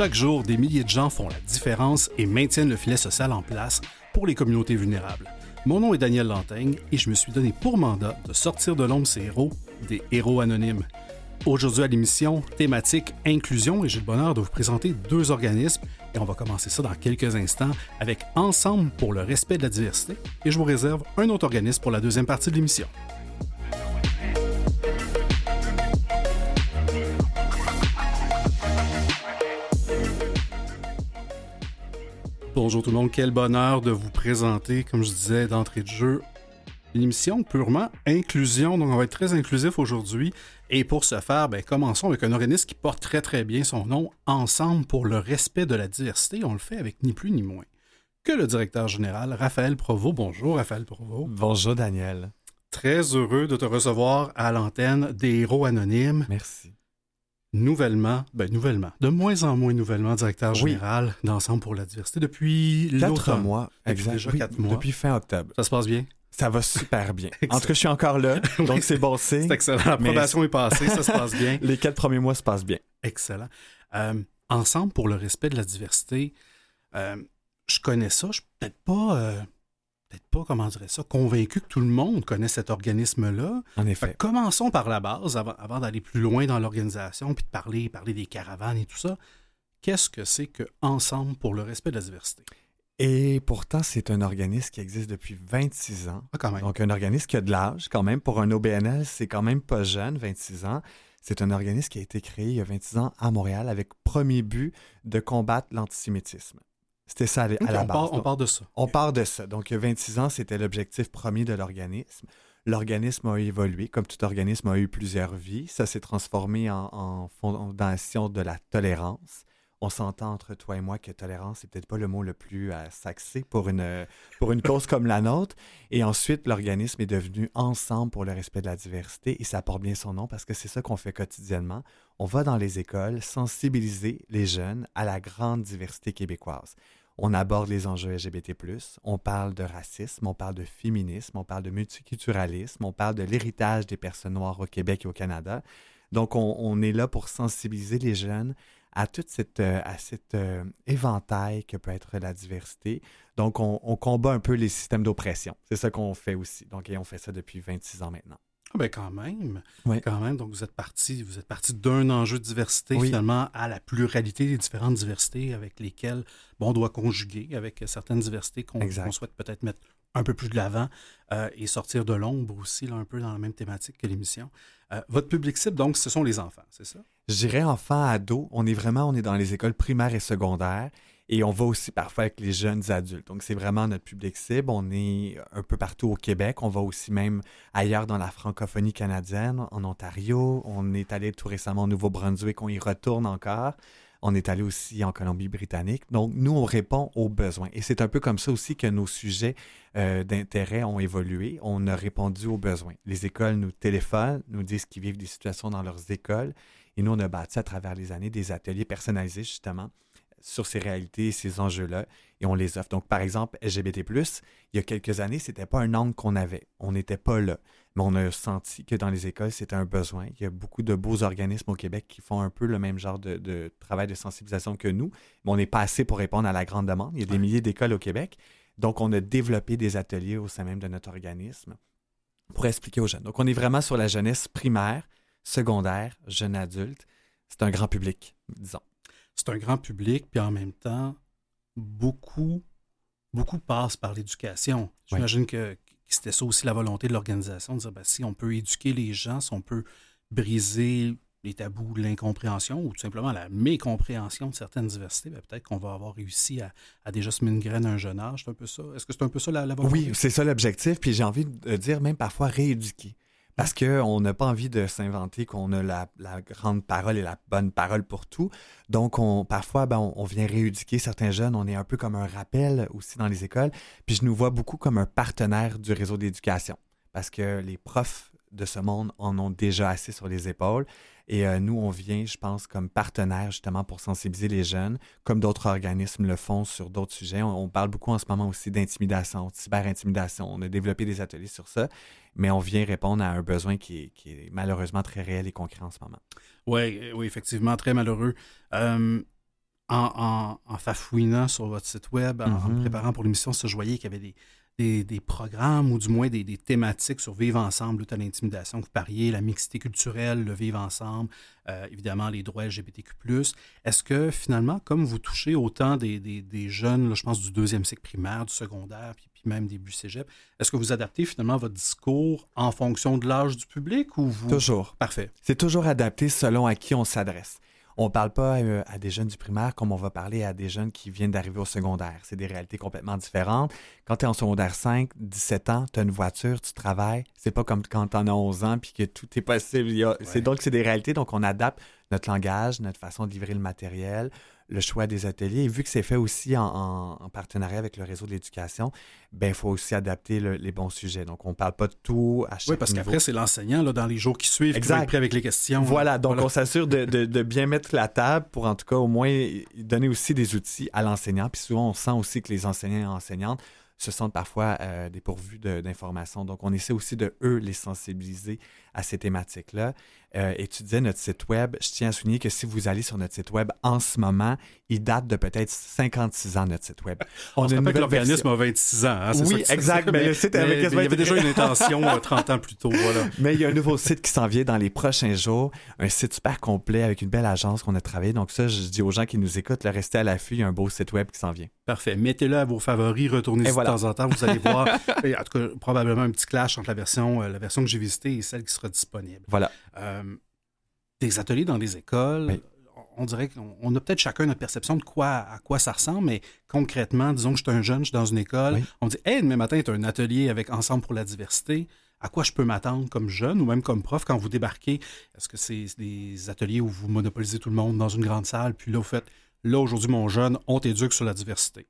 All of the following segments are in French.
Chaque jour, des milliers de gens font la différence et maintiennent le filet social en place pour les communautés vulnérables. Mon nom est Daniel Lantaigne et je me suis donné pour mandat de sortir de l'ombre ces héros, des héros anonymes. Aujourd'hui à l'émission, thématique inclusion et j'ai le bonheur de vous présenter deux organismes et on va commencer ça dans quelques instants avec Ensemble pour le respect de la diversité et je vous réserve un autre organisme pour la deuxième partie de l'émission. Bonjour tout le monde, quel bonheur de vous présenter, comme je disais d'entrée de jeu, une émission purement inclusion. Donc on va être très inclusif aujourd'hui. Et pour ce faire, ben, commençons avec un organisme qui porte très très bien son nom, Ensemble pour le respect de la diversité. On le fait avec ni plus ni moins que le directeur général Raphaël Provost. Bonjour Raphaël Provost. Bonjour Daniel. Très heureux de te recevoir à l'antenne des héros anonymes. Merci nouvellement, ben nouvellement, de moins en moins nouvellement directeur général d'Ensemble pour la diversité depuis quatre mois, exactement. Déjà quatre mois. Depuis fin octobre. Ça se passe bien? Ça va super bien. Entre que je suis encore là, donc c'est bon C'est excellent. L'approbation est passée, ça se passe bien. Les quatre premiers mois se passent bien. Excellent. Euh, ensemble pour le respect de la diversité, euh, je connais ça, je suis peut-être pas euh, peut-être pas, comment dirais ça, convaincu que tout le monde connaît cet organisme-là. En effet. commençons par la base, avant, d'aller plus loin dans l'organisation, puis de parler, parler des caravanes et tout ça. Qu'est-ce que c'est que Ensemble pour le respect de la diversité? Et pourtant, c'est un organisme qui existe depuis 26 ans. Ah, quand même. Donc, un organisme qui a de l'âge, quand même. Pour un OBNL, c'est quand même pas jeune, 26 ans. C'est un organisme qui a été créé il y a 26 ans à Montréal avec premier but de combattre l'antisémitisme. C'était ça à, la base. on part de ça. On part de ça. Donc, il y a 26 ans, c'était l'objectif premier de l'organisme. L'organisme a évolué, comme tout organisme a eu plusieurs vies. Ça s'est transformé en, fondation de la tolérance. On s'entend entre toi et moi que tolérance, c'est peut-être pas le mot le plus euh, saxé pour une, pour une cause comme la nôtre. Et ensuite, l'organisme est devenu Ensemble pour le respect de la diversité et ça porte bien son nom parce que c'est ça qu'on fait quotidiennement. On va dans les écoles sensibiliser les jeunes à la grande diversité québécoise. On aborde les enjeux LGBT+, on parle de racisme, on parle de féminisme, on parle de multiculturalisme, on parle de l'héritage des personnes noires au Québec et au Canada. Donc, on, est là pour sensibiliser les jeunes à cette, euh, cet euh, éventail que peut être la diversité. Donc, on, on combat un peu les systèmes d'oppression. C'est ça qu'on fait aussi. Donc, et on fait ça depuis 26 ans maintenant. Ah ben quand même. Quand même. Donc vous êtes parti, vous êtes parti d'un enjeu de diversité finalement à la pluralité des différentes diversités avec lesquelles bon, on doit conjuguer avec certaines diversités qu'on souhaite peut-être mettre un peu plus de l'avant euh, et sortir de l'ombre aussi, là, un peu dans la même thématique que l'émission. Euh, votre public cible, donc, ce sont les enfants, c'est ça? Je dirais enfants, ados. On est vraiment, on est dans les écoles primaires et secondaires. Et on va aussi parfois avec les jeunes adultes. Donc, c'est vraiment notre public cible. On est un peu partout au Québec. On va aussi même ailleurs dans la francophonie canadienne, en Ontario. On est allé tout récemment au Nouveau-Brunswick. On y retourne encore. On est allé aussi en Colombie-Britannique. Donc, nous, on répond aux besoins. Et c'est un peu comme ça aussi que nos sujets euh, d'intérêt ont évolué. On a répondu aux besoins. Les écoles nous téléphonent, nous disent qu'ils vivent des situations dans leurs écoles. Et nous, on a bâti à travers les années des ateliers personnalisés, justement, sur ces réalités, ces enjeux-là, et on les offre. Donc, par exemple, LGBT, il y a quelques années, ce n'était pas un angle qu'on avait. On n'était pas là. Mais on a senti que dans les écoles, c'était un besoin. Il y a beaucoup de beaux organismes au Québec qui font un peu le même genre de, travail de sensibilisation que nous, mais on n'est pas assez pour répondre à la grande demande. Il y a des milliers d'écoles au Québec. Donc, on a développé des ateliers au sein même de notre organisme pour expliquer aux jeunes. Donc, on est vraiment sur la jeunesse primaire, secondaire, jeune adulte. C'est un grand public, disons c'est un grand public, puis en même temps, beaucoup, beaucoup passent par l'éducation. J'imagine que, c'était ça aussi la volonté de l'organisation, de dire ben, si on peut éduquer les gens, si on peut briser les tabous de l'incompréhension ou tout simplement la mécompréhension de certaines diversités, ben, peut-être qu'on va avoir réussi à, déjà semer une graine à un jeune âge. C'est un peu ça. Est-ce que c'est un peu ça la, la volonté? Oui, c'est ça l'objectif. Puis j'ai envie de dire même parfois rééduquer. Parce qu'on n'a pas envie de s'inventer qu'on a la, grande parole et la bonne parole pour tout. Donc, on, parfois, ben, on, vient rééduquer certains jeunes. On est un peu comme un rappel aussi dans les écoles. Puis je nous vois beaucoup comme un partenaire du réseau d'éducation. Parce que les profs de ce monde en ont déjà assez sur les épaules. Et euh, nous, on vient, je pense, comme partenaire justement pour sensibiliser les jeunes, comme d'autres organismes le font sur d'autres sujets. On, parle beaucoup en ce moment aussi d'intimidation, de cyber-intimidation. On a développé des ateliers sur ça, mais on vient répondre à un besoin qui est, malheureusement très réel et concret en ce moment. Oui, oui, effectivement, très malheureux. Euh, en, fafouinant sur votre site web, en, mm-hmm. préparant pour l'émission, je voyais qu'il y avait des, des, programmes ou du moins des, thématiques sur vivre ensemble, lutte à l'intimidation. Vous pariez la mixité culturelle, le vivre ensemble, euh, évidemment les droits LGBTQ. Est-ce que finalement, comme vous touchez autant des, jeunes, je pense du deuxième cycle primaire, du secondaire, puis, puis même début cégep, est-ce que vous adaptez finalement votre discours en fonction de l'âge du public ou vous. Toujours. Parfait. C'est toujours adapté selon à qui on s'adresse on ne parle pas euh, à des jeunes du primaire comme on va parler à des jeunes qui viennent d'arriver au secondaire. C'est des réalités complètement différentes. Quand tu es en secondaire 5, 17 ans, tu as une voiture, tu travailles. C'est pas comme quand tu en as 11 ans puis que tout est possible. C'est donc c'est des réalités. Donc on adapte notre langage, notre façon de livrer le matériel, le choix des ateliers. Et vu que c'est fait aussi en, partenariat avec le réseau de l'éducation, ben il faut aussi adapter les bons sujets. Donc, on ne parle pas de tout à chaque Oui, parce qu'après, c'est l'enseignant, dans les jours qui suivent, qui va être prêt avec les questions. Voilà, donc on s'assure de, de, bien mettre la table pour, en tout cas, au moins donner aussi des outils à l'enseignant. Puis souvent, on sent aussi que les enseignants et enseignantes se sentent parfois euh, dépourvus d'informations. Donc, on essaie aussi de, eux, les sensibiliser à ces thématiques-là. Euh, et tu disais notre site web, je tiens à souligner que si vous allez sur notre site web en ce moment, il date de peut-être 56 ans, notre site web. On, a que l'organisme a 26 ans. Hein, oui, exact. Mais, le site avait il y avait déjà une intention 30 euh, ans plus tôt. Voilà. Mais il y a un nouveau site qui s'en vient dans les prochains jours, un site super complet avec une belle agence qu'on a travaillé. Donc ça, je dis aux gens qui nous écoutent, restez à l'affût, il y a un beau site web qui s'en vient. Parfait. Mettez-le à vos favoris, retournez de temps en temps, vous allez voir. en tout cas, probablement un petit clash entre la version, euh, la version que j'ai visitée et celle qui sera disponible. Voilà. Euh, des ateliers dans les écoles, on dirait qu'on a peut-être chacun notre perception de quoi à quoi ça ressemble, mais concrètement, disons que je suis un jeune, je suis dans une école, on dit Hey, demain matin, tu as un atelier avec Ensemble pour la diversité. À quoi je peux m'attendre comme jeune ou même comme prof quand vous débarquez? Est-ce que c'est des ateliers où vous monopolisez tout le monde dans une grande salle, puis là, vous faites là, aujourd'hui, mon jeune, on t'éduque sur la diversité?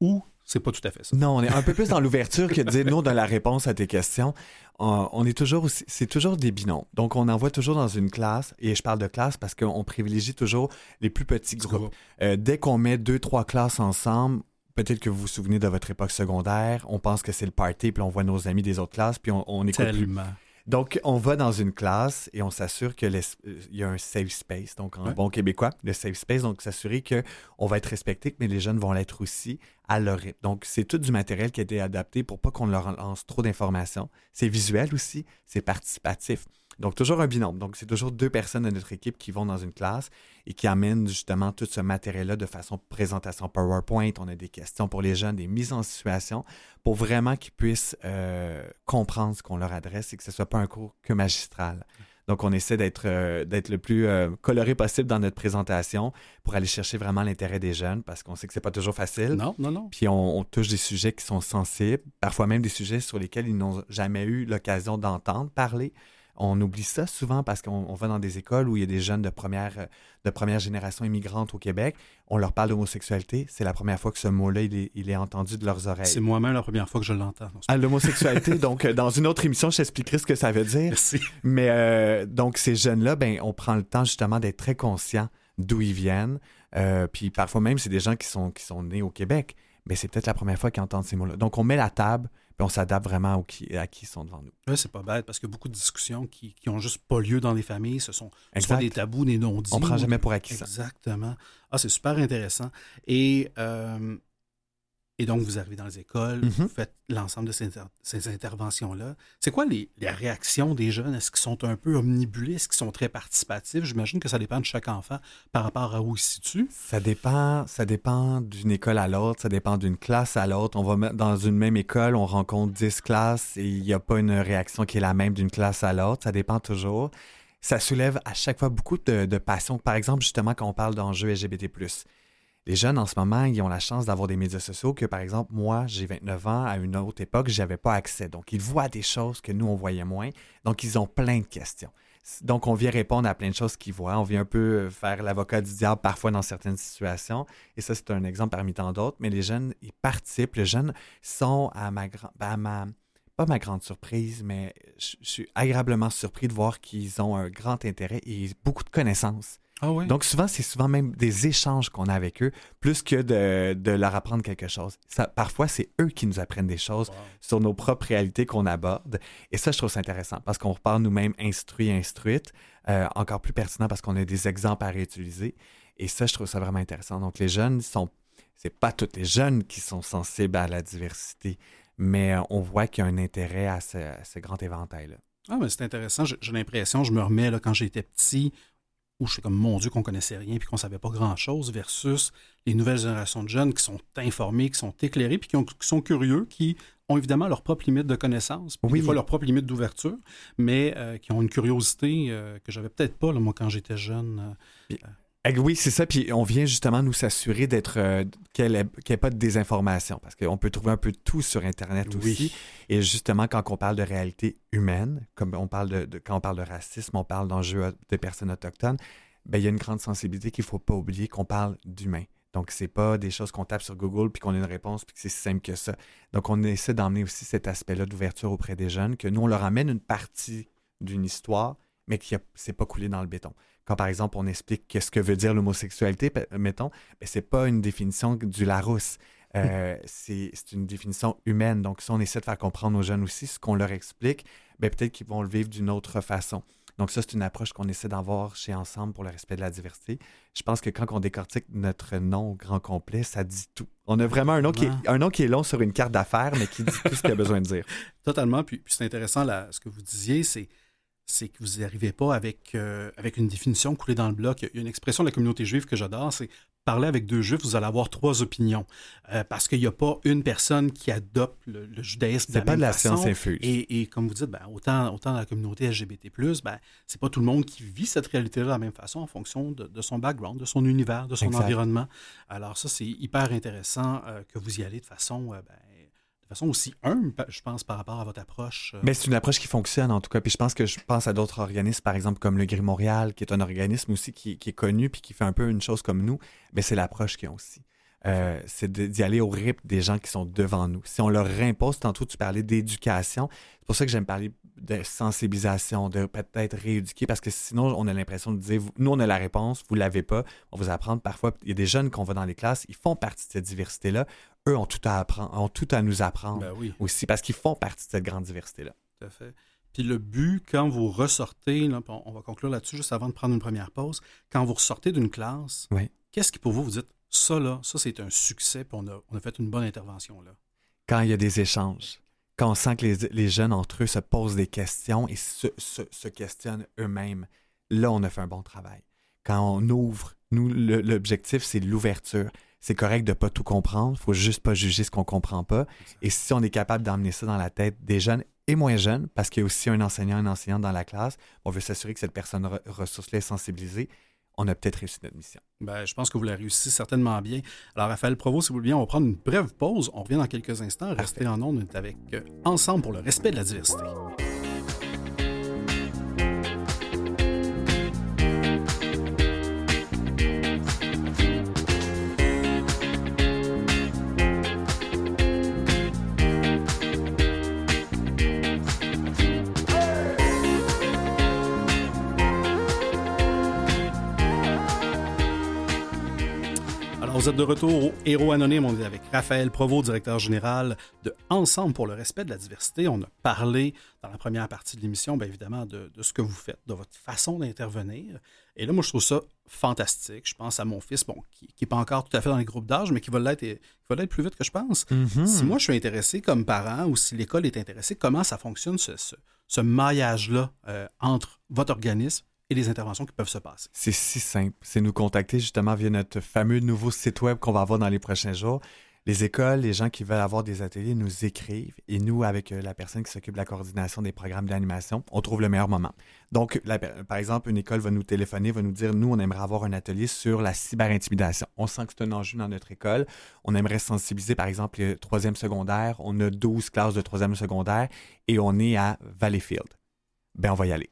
Ou c'est pas tout à fait ça. Non, on est un peu plus dans l'ouverture que de dire non dans la réponse à tes questions. On, est toujours c'est toujours des binômes. Donc, on envoie toujours dans une classe, et je parle de classe parce qu'on privilégie toujours les plus petits groupes. Euh, dès qu'on met deux, trois classes ensemble, peut-être que vous vous souvenez de votre époque secondaire, on pense que c'est le party, puis on voit nos amis des autres classes, puis on, on écoute Tellement. Donc, on va dans une classe et on s'assure qu'il y a un safe space, donc en bon québécois, le safe space, donc s'assurer qu'on va être respecté, mais les jeunes vont l'être aussi à leur rythme. Donc, c'est tout du matériel qui a été adapté pour pas qu'on leur lance trop d'informations. C'est visuel aussi, c'est participatif. Donc, toujours un binôme. Donc, c'est toujours deux personnes de notre équipe qui vont dans une classe et qui amènent justement tout ce matériel-là de façon présentation PowerPoint. On a des questions pour les jeunes, des mises en situation pour vraiment qu'ils puissent euh, comprendre ce qu'on leur adresse et que ce ne soit pas un cours que magistral. Donc, on essaie d'être euh, le plus euh, coloré possible dans notre présentation pour aller chercher vraiment l'intérêt des jeunes parce qu'on sait que c'est pas toujours facile. Non, non, non. Puis on, touche des sujets qui sont sensibles, parfois même des sujets sur lesquels ils n'ont jamais eu l'occasion d'entendre parler. On oublie ça souvent parce qu'on va dans des écoles où il y a des jeunes de première, de première génération immigrantes au Québec. On leur parle d'homosexualité. C'est la première fois que ce mot-là, il est, entendu de leurs oreilles. C'est moi-même la première fois que je l'entends. Ah, l'homosexualité, donc euh, dans une autre émission, je t'expliquerai ce que ça veut dire. Merci. Mais euh, donc, ces jeunes-là, ben, on prend le temps justement d'être très conscient d'où ils viennent. Euh, puis parfois même, c'est des gens qui sont, qui sont nés au Québec. Mais c'est peut-être la première fois qu'ils entendent ces mots-là. Donc, on met la table on s'adapte vraiment à qui, à qui sont devant nous. Oui, c'est pas bête parce que beaucoup de discussions qui, qui ont juste pas lieu dans les familles, ce sont des tabous, des non-dits. On prend jamais pour acquis ça. Exactement. Ah, c'est super intéressant. Et euh, et donc, vous arrivez dans les écoles, mhm. vous faites l'ensemble de ces, interventions-là. C'est quoi les, réactions des jeunes? Est-ce qu'ils sont un peu omnibulés? Est-ce qu'ils sont très participatifs? J'imagine que ça dépend de chaque enfant par rapport à où il se situe. Ça dépend, ça dépend d'une école à l'autre, ça dépend d'une classe à l'autre. On va mettre dans une même école, on rencontre 10 classes et il n'y a pas une réaction qui est la même d'une classe à l'autre. Ça dépend toujours. Ça soulève à chaque fois beaucoup de, de passion. Par exemple, justement, quand on parle d'enjeux LGBT les jeunes en ce moment, ils ont la chance d'avoir des médias sociaux que, par exemple, moi, j'ai 29 ans, à une autre époque, je n'avais pas accès. Donc, ils voient des choses que nous, on voyait moins. Donc, ils ont plein de questions. Donc, on vient répondre à plein de choses qu'ils voient. On vient un peu faire l'avocat du diable parfois dans certaines situations. Et ça, c'est un exemple parmi tant d'autres. Mais les jeunes, ils participent. Les jeunes sont à ma, ma pas ma grande surprise, mais je suis agréablement surpris de voir qu'ils ont un grand intérêt et beaucoup de connaissances ah Donc souvent, c'est souvent même des échanges qu'on a avec eux, plus que de, leur apprendre quelque chose. Ça, parfois, c'est eux qui nous apprennent des choses sur nos propres réalités qu'on aborde. Et ça, je trouve ça intéressant parce qu'on repart nous-mêmes instruits, instruites, euh, encore plus pertinent parce qu'on a des exemples à réutiliser. Et ça, je trouve ça vraiment intéressant. Donc, les jeunes sont. C'est pas tous les jeunes qui sont sensibles à la diversité, mais on voit qu'il y a un intérêt à ce, grand éventail-là. Ah, mais c'est intéressant. J'ai l'impression, je me remets là, quand j'étais petit, où je suis comme mon Dieu qu'on connaissait rien puis qu'on savait pas grand-chose, versus les nouvelles générations de jeunes qui sont informés, qui sont éclairés puis qui, sont curieux, qui ont évidemment leur propre limite de connaissance, puis des fois leur propre limite d'ouverture, mais euh, qui ont une curiosité euh, que j'avais peut-être pas, là, moi, quand j'étais jeune. Euh, oui, c'est ça. Puis on vient justement nous s'assurer d'être qu'il n'y ait, pas de désinformation, parce qu'on peut trouver un peu de tout sur Internet aussi. Et justement, quand on parle de réalité humaine, comme on parle de, quand on parle de racisme, on parle d'enjeux de personnes autochtones, ben, il y a une grande sensibilité qu'il ne faut pas oublier qu'on parle d'humains. Donc, c'est pas des choses qu'on tape sur Google puis qu'on a une réponse puis que c'est si simple que ça. Donc, on essaie d'emmener aussi cet aspect-là d'ouverture auprès des jeunes, que nous, on leur amène une partie d'une histoire, mais qui n'est pas coulé dans le béton. Quand, par exemple, on explique qu'est-ce que veut dire l'homosexualité, mettons, ben, c'est pas une définition du Larousse. Euh, c'est une définition humaine. Donc, si on essaie de faire comprendre aux jeunes aussi ce qu'on leur explique, ben, peut-être qu'ils vont le vivre d'une autre façon. Donc ça, c'est une approche qu'on essaie d'avoir chez Ensemble pour le respect de la diversité. Je pense que quand on décortique notre nom au grand complet, ça dit tout. On a vraiment un nom, qui est, un nom qui est long sur une carte d'affaires, mais qui dit tout ce qu'il a besoin de dire. Totalement. Puis, c'est intéressant, là, ce que vous disiez, c'est c'est que vous n'arrivez pas avec, euh, avec une définition coulée dans le bloc. Il y a une expression de la communauté juive que j'adore, c'est parler avec deux juifs, vous allez avoir trois opinions. Euh, parce qu'il n'y a pas une personne qui adopte le, judaïsme de la pas de la science infuse. Et, comme vous dites, ben, autant, autant dans la communauté LGBT, ben, c'est pas tout le monde qui vit cette réalité-là de la même façon en fonction de, son background, de son univers, de son environnement. Alors, ça, c'est hyper intéressant euh, que vous y allez de façon ben, façon aussi humble, je pense, par rapport à votre approche. Euh. Mais c'est une approche qui fonctionne, en tout cas. Puis je pense que je pense à d'autres organismes, par exemple, comme le Gris Montréal, qui est un organisme aussi qui, est connu puis qui fait un peu une chose comme nous. Mais c'est l'approche qu'ils ont aussi. Euh, c'est d'y aller au rythme des gens qui sont devant nous. Si on leur impose, tantôt tu parlais d'éducation, c'est pour ça que j'aime parler de sensibilisation, de peut-être rééduquer, parce que sinon on a l'impression de dire, nous on a la réponse, vous l'avez pas, on vous apprendre parfois, il y a des jeunes qu'on va dans les classes, ils font partie de cette diversité-là, eux ont tout à apprendre, ont tout à nous apprendre ben aussi, parce qu'ils font partie de cette grande diversité-là. Tout à fait. Puis le but, quand vous ressortez, on va conclure là-dessus juste avant de prendre une première pause, quand vous ressortez d'une classe, qu'est-ce qui pour vous, vous dites, ça là, ça c'est un succès, puis on a, on a fait une bonne intervention là? Quand il y a des échanges, quand on sent que les, les jeunes entre eux se posent des questions et se, se, se questionnent eux-mêmes, là on a fait un bon travail. Quand on ouvre, nous, l'objectif c'est l'ouverture c'est correct de pas tout comprendre. Il faut juste pas juger ce qu'on comprend pas. Et si on est capable d'emmener ça dans la tête des jeunes et moins jeunes, parce qu'il y a aussi un enseignant, une enseignante dans la classe, on veut s'assurer que cette personne ressource-là est sensibilisée. On a peut-être réussi notre mission. Ben, je pense que vous l'avez réussi certainement bien. Alors, Raphaël Provost, si vous voulez bien, on va prendre une brève pause. On revient dans quelques instants. Restez en ondes avec euh, Ensemble pour le respect de la diversité. Vous êtes de retour au Héros Anonyme. On est avec Raphaël Provost, directeur général de Ensemble pour le respect de la diversité. On a parlé dans la première partie de l'émission, bien évidemment, de, ce que vous faites, de votre façon d'intervenir. Et là, moi, je trouve ça fantastique. Je pense à mon fils, bon, qui n'est pas encore tout à fait dans les groupes d'âge, mais qui va l'être plus vite que je pense. Mm-hmm. Si moi, je suis intéressé comme parent ou si l'école est intéressée, comment ça fonctionne, ce, maillage-là euh, entre votre organisme et les interventions qui peuvent se passer. C'est si simple. C'est nous contacter justement via notre fameux nouveau site web qu'on va avoir dans les prochains jours. Les écoles, les gens qui veulent avoir des ateliers nous écrivent et nous, avec euh, la personne qui s'occupe de la coordination des programmes d'animation, on trouve le meilleur moment. Donc, par exemple, une école va nous téléphoner, va nous dire, nous, on aimerait avoir un atelier sur la cyberintimidation. On sent que c'est un enjeu dans notre école. On aimerait sensibiliser, par exemple, le troisième secondaire. On a 12 classes de troisième secondaire et on est à Valleyfield. Ben, on va y aller.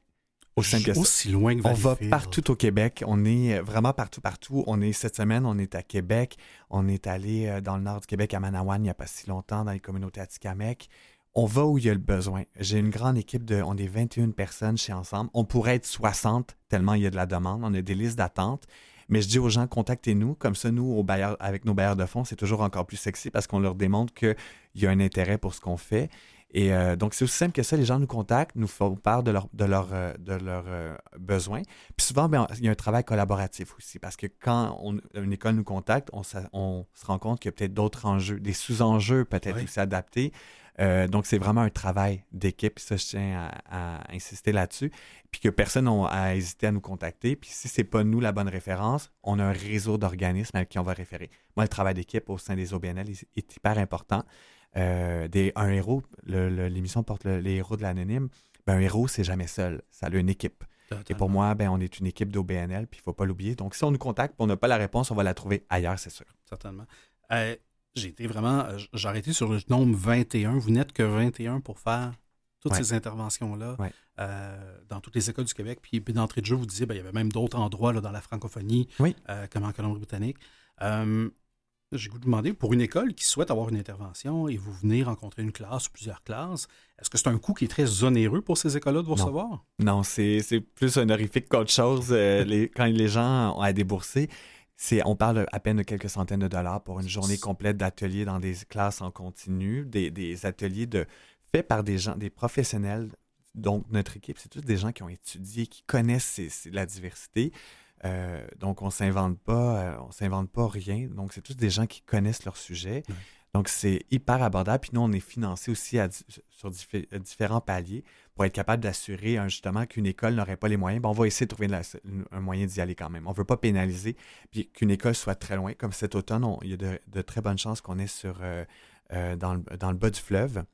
Aussi loin que On va partout au Québec. On est vraiment partout, partout. On est cette semaine, on est à Québec. On est allé euh, dans le nord du Québec, à Manawan, il n'y a pas si longtemps, dans les communautés Atikamek. On va où il y a le besoin. J'ai une grande équipe de. On est 21 personnes chez Ensemble. On pourrait être 60 tellement il y a de la demande. On a des listes d'attente. Mais je dis aux gens, contactez-nous. Comme ça, nous, avec nos bailleurs de fonds, c'est toujours encore plus sexy parce qu'on leur démontre qu'il y a un intérêt pour ce qu'on fait. Et euh, donc, c'est aussi simple que ça. Les gens nous contactent, nous font part de leurs de leur, de leur, euh, besoins. Puis souvent, ben, il y a un travail collaboratif aussi, parce que quand une école nous contacte, on, on se rend compte qu'il y a peut-être d'autres enjeux, des sous-enjeux peut-être aussi adaptés. Euh, donc, c'est vraiment un travail d'équipe. Ça, je tiens à, insister là-dessus. Puis que personne n'a hésité à nous contacter. Puis si ce n'est pas nous la bonne référence, on a un réseau d'organismes avec qui on va référer. Moi, le travail d'équipe au sein des OBNL est, hyper important. Euh, des, un héros, l'émission porte les héros de l'anonyme. Ben, un héros, c'est jamais seul. Ça a une équipe. Et pour moi, ben, on est une équipe d'OBNL, puis il ne faut pas l'oublier. Donc, si on nous contacte et on n'a pas la réponse, on va la trouver ailleurs, c'est sûr. Certainement. Euh, j'ai été vraiment. Euh, j'ai arrêté sur le nombre 21. Vous n'êtes que 21 pour faire toutes ces interventions-là euh, dans toutes les écoles du Québec. Puis, d'entrée de jeu, vous disiez ben, il y avait même d'autres endroits là, dans la francophonie, euh, comme en Colombie-Britannique. J'ai vous demander, pour une école qui souhaite avoir une intervention et vous venez rencontrer une classe ou plusieurs classes, est-ce que c'est un coût qui est très onéreux pour ces écoles-là de vous recevoir? Non, c'est plus honorifique qu'autre chose les, quand les gens ont à débourser on parle à peine de quelques centaines de dollars pour une journée complète d'ateliers dans des classes en continu, des, ateliers de, faits par des gens, des professionnels. Donc, notre équipe, c'est tous des gens qui ont étudié, qui connaissent la diversité. Euh, donc, on s'invente pas, euh, on s'invente pas rien. Donc, c'est tous des gens qui connaissent leur sujet. Donc, c'est hyper abordable. Puis nous, on est financé aussi sur différents paliers pour être capable d'assurer justement qu'une école n'aurait pas les moyens. on va essayer de trouver un moyen d'y aller quand même. On ne veut pas pénaliser, puis qu'une école soit très loin. Comme cet automne, il y a de, très bonnes chances qu'on est sur, euh, euh, dans, le, bas du fleuve.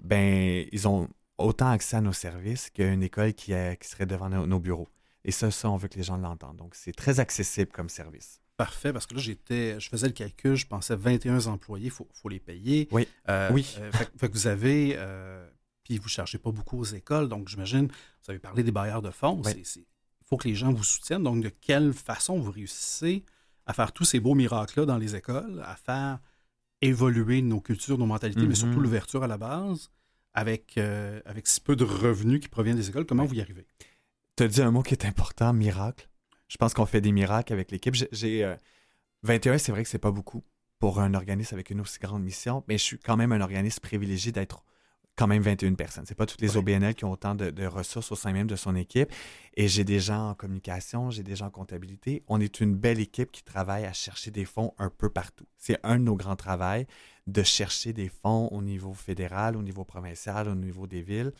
Ben, ils ont autant accès à nos services qu'une école qui, serait devant nos, bureaux. Et ça, ça, on veut que les gens l'entendent. Donc, c'est très accessible comme service. Parfait, parce que là, j'étais, je faisais le calcul, je pensais 21 employés, il faut, les payer. Oui. Euh, oui. Euh, fait, que vous avez, euh, puis vous ne chargez pas beaucoup aux écoles, donc j'imagine, vous avez parlé des barrières de fonds. Il faut que les gens vous soutiennent. Donc, de quelle façon vous réussissez à faire tous ces beaux miracles-là dans les écoles, à faire évoluer nos cultures, nos mentalités, mais surtout mm-hmm. l'ouverture à la base, avec, avec si peu de revenus qui proviennent des écoles, comment vous y arrivez? Tu as dit un mot qui est important, miracle. Je pense qu'on fait des miracles avec l'équipe. J'ai 21, euh, c'est vrai que c'est pas beaucoup pour un organisme avec une aussi grande mission, mais je suis quand même un organisme privilégié d'être quand même 21 personnes. C'est pas toutes les OBNL qui ont autant de, ressources au sein même de son équipe. Et j'ai des gens en communication, j'ai des gens en comptabilité. On est une belle équipe qui travaille à chercher des fonds un peu partout. C'est un de nos grands travaux de chercher des fonds au niveau fédéral, au niveau provincial, au niveau des villes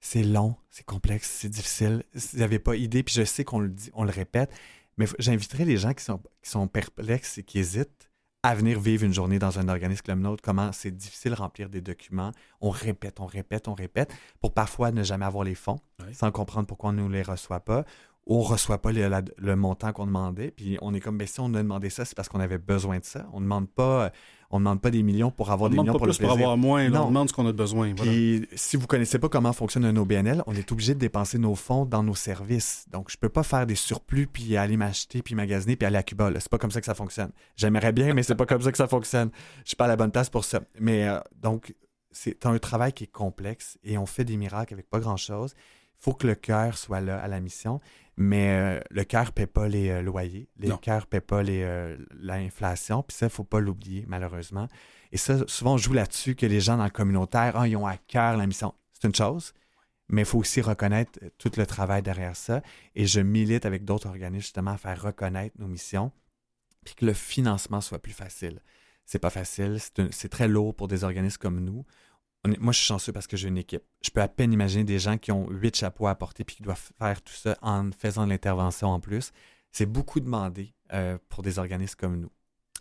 c'est long, c'est complexe, c'est difficile. Vous n'avez pas idée, puis je sais qu'on le dit, on le répète, mais j'inviterai les gens qui sont, qui sont perplexes et qui hésitent à venir vivre une journée dans un organisme comme nôtre, comment c'est difficile de remplir des documents. On répète, on répète, on répète, pour parfois ne jamais avoir les fonds, sans comprendre pourquoi on ne les reçoit pas, on ne reçoit pas le, montant qu'on demandait. Puis on est comme, mais ben, si on a demandé ça, c'est parce qu'on avait besoin de ça. On ne demande pas on demande pas des millions pour avoir des millions pour plus le pour avoir moins, on demande ce qu'on a besoin. Puis, si vous ne connaissez pas comment fonctionne un OBNL, on est obligé de dépenser nos fonds dans nos services. Donc, je ne peux pas faire des surplus puis aller m'acheter puis magasiner puis aller à Cuba. C'est pas comme ça que ça fonctionne. J'aimerais bien, mais c'est pas comme ça que ça fonctionne. Je suis pas à la bonne place pour ça. Mais euh, donc, c'est un travail qui est complexe et on fait des miracles avec pas grand-chose. Il faut que le cœur soit là à la mission. Mais euh, le cœur ne paie pas les euh, loyers, le cœur ne paie pas euh, l'inflation, puis ça, il ne faut pas l'oublier, malheureusement. Et ça, souvent, on joue là-dessus que les gens dans le communautaire, ah, ils ont à cœur la mission. C'est une chose, mais il faut aussi reconnaître tout le travail derrière ça. Et je milite avec d'autres organismes justement à faire reconnaître nos missions, puis que le financement soit plus facile. C'est pas facile, c'est très lourd pour des organismes comme nous moi, je suis chanceux parce que j'ai une équipe. Je peux à peine imaginer des gens qui ont huit chapeaux à porter puis qui doivent faire tout ça en faisant l'intervention en plus. C'est beaucoup demandé euh, pour des organismes comme nous,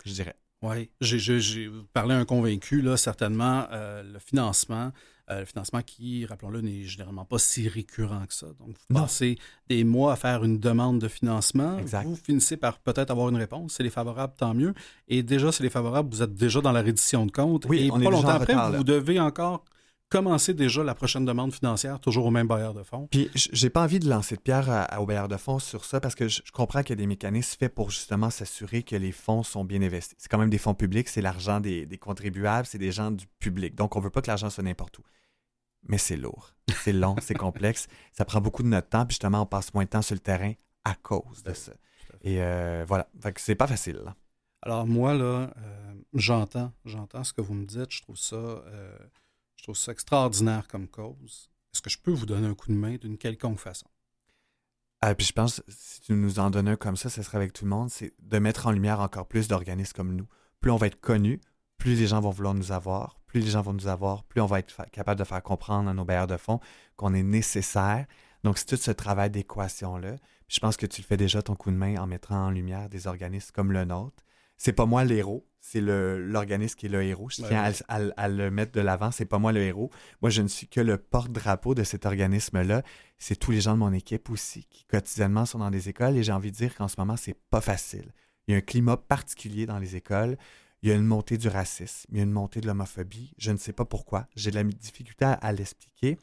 je dirais. Oui, j'ai parlé à un convaincu, là, certainement, euh, le financement, euh, le financement qui, rappelons-le, n'est généralement pas si récurrent que ça. Donc, vous passez des mois à faire une demande de financement, vous finissez par peut-être avoir une réponse. C'est les favorables, tant mieux. Et déjà, c'est les favorables, vous êtes déjà dans la reddition de compte. Oui, et on pas longtemps après, vous devez encore commencer déjà la prochaine demande financière, toujours au même bailleur de fonds? Puis, j'ai pas envie de lancer de pierre à, au bailleur de fonds sur ça parce que je, comprends qu'il y a des mécanismes faits pour justement s'assurer que les fonds sont bien investis. C'est quand même des fonds publics, c'est l'argent des, contribuables, c'est des gens du public. Donc, on veut pas que l'argent soit n'importe où. Mais c'est lourd, c'est long, c'est complexe. Ça prend beaucoup de notre temps, puis justement, on passe moins de temps sur le terrain à cause de ça. Et euh, voilà, fait que c'est pas facile. Alors moi, là, euh, j'entends, j'entends ce que vous me dites, je trouve ça... Euh, Je trouve ça extraordinaire comme cause. Est-ce que je peux vous donner un coup de main d'une quelconque façon? Ah, puis je pense, si tu nous en donnes un comme ça, ce serait avec tout le monde, c'est de mettre en lumière encore plus d'organismes comme nous. Plus on va être connus, plus les gens vont vouloir nous avoir, plus les gens vont nous avoir, plus on va être capable de faire comprendre à nos bailleurs de fonds qu'on est nécessaire. Donc, c'est tout ce travail d'équation-là. Je pense que tu le fais déjà ton coup de main en mettant en lumière des organismes comme le nôtre. C'est pas moi l'héros, c'est l'organisme qui est le héros. Je tiens à, le mettre de l'avant, c'est pas moi le héros. Moi, je ne suis que le porte-drapeau de cet organisme-là. C'est tous les gens de mon équipe aussi qui quotidiennement sont dans des écoles et j'ai envie de dire qu'en ce moment, c'est pas facile. Il y a un climat particulier dans les écoles. Il y a une montée du racisme, il y a une montée de l'homophobie. Je ne sais pas pourquoi. J'ai de la difficulté à, l'expliquer.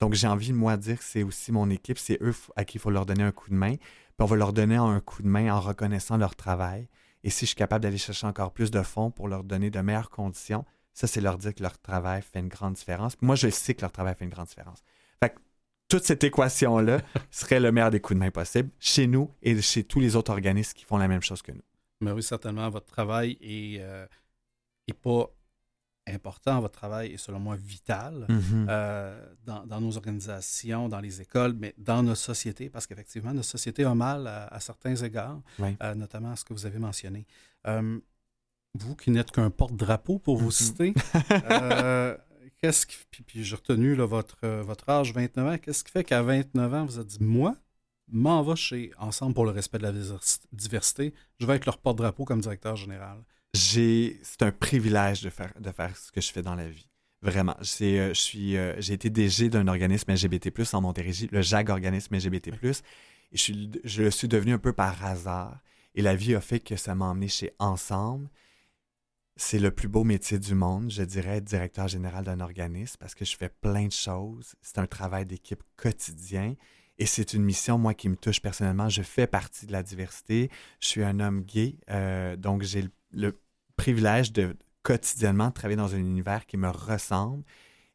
Donc, j'ai envie, moi, de dire que c'est aussi mon équipe, c'est eux à qui il faut leur donner un coup de main. Puis on va leur donner un coup de main en reconnaissant leur travail. Et si je suis capable d'aller chercher encore plus de fonds pour leur donner de meilleures conditions, ça, c'est leur dire que leur travail fait une grande différence. moi, je sais que leur travail fait une grande différence. Fait que toute cette équation-là serait le meilleur des coups de main possible chez nous et chez tous les autres organismes qui font la même chose que nous. Mais oui, certainement, votre travail est, euh, pas important, votre travail est selon moi vital mm-hmm. euh, dans, nos organisations, dans les écoles, mais dans nos sociétés, parce qu'effectivement, notre société a mal à, certains égards, euh, notamment à ce que vous avez mentionné. vous qui n'êtes qu'un porte-drapeau pour vous mm-hmm. citer, qu'est-ce qui. Puis, j'ai retenu votre, votre âge, 29 ans. Qu'est-ce qui fait qu'à 29 ans, vous avez dit Moi, m'en va chez Ensemble pour le respect de la diversité. Je vais être leur porte-drapeau comme directeur général. J'ai, c'est un privilège de faire, de faire ce que je fais dans la vie. Vraiment. C'est, euh, je suis, euh, j'ai été DG d'un organisme LGBT+, en Montérégie, le JAG Organisme LGBT+. Et je, suis, je le suis devenu un peu par hasard. Et la vie a fait que ça m'a emmené chez Ensemble. C'est le plus beau métier du monde, je dirais, être directeur général d'un organisme parce que je fais plein de choses. C'est un travail d'équipe quotidien. Et c'est une mission, moi, qui me touche personnellement. Je fais partie de la diversité. Je suis un homme gay, euh, donc j'ai le, privilège de quotidiennement travailler dans un univers qui me ressemble.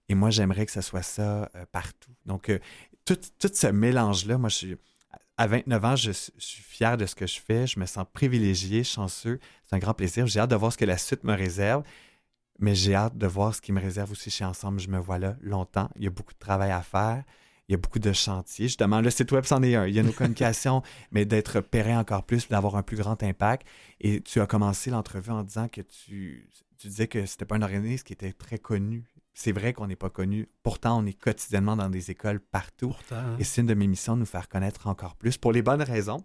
Et moi, j'aimerais que ce soit ça euh, partout. Donc, euh, tout, ce mélange-là, moi, je à 29 ans, je, suis fier de ce que je fais. Je me sens privilégié, chanceux. C'est un grand plaisir. J'ai hâte de voir ce que la suite me réserve. Mais j'ai hâte de voir ce qui me réserve aussi chez Ensemble. Je me vois là longtemps. Il y a beaucoup de travail à faire il y a beaucoup de chantiers. Justement, le site web, c'en est un. Il y a nos communications, mais d'être péré encore plus, d'avoir un plus grand impact. Et tu as commencé l'entrevue en disant que tu, tu disais que c'était pas un organisme qui était très connu. C'est vrai qu'on n'est pas connu. Pourtant, on est quotidiennement dans des écoles partout. Hein. Et c'est une de mes missions de nous faire connaître encore plus pour les bonnes raisons.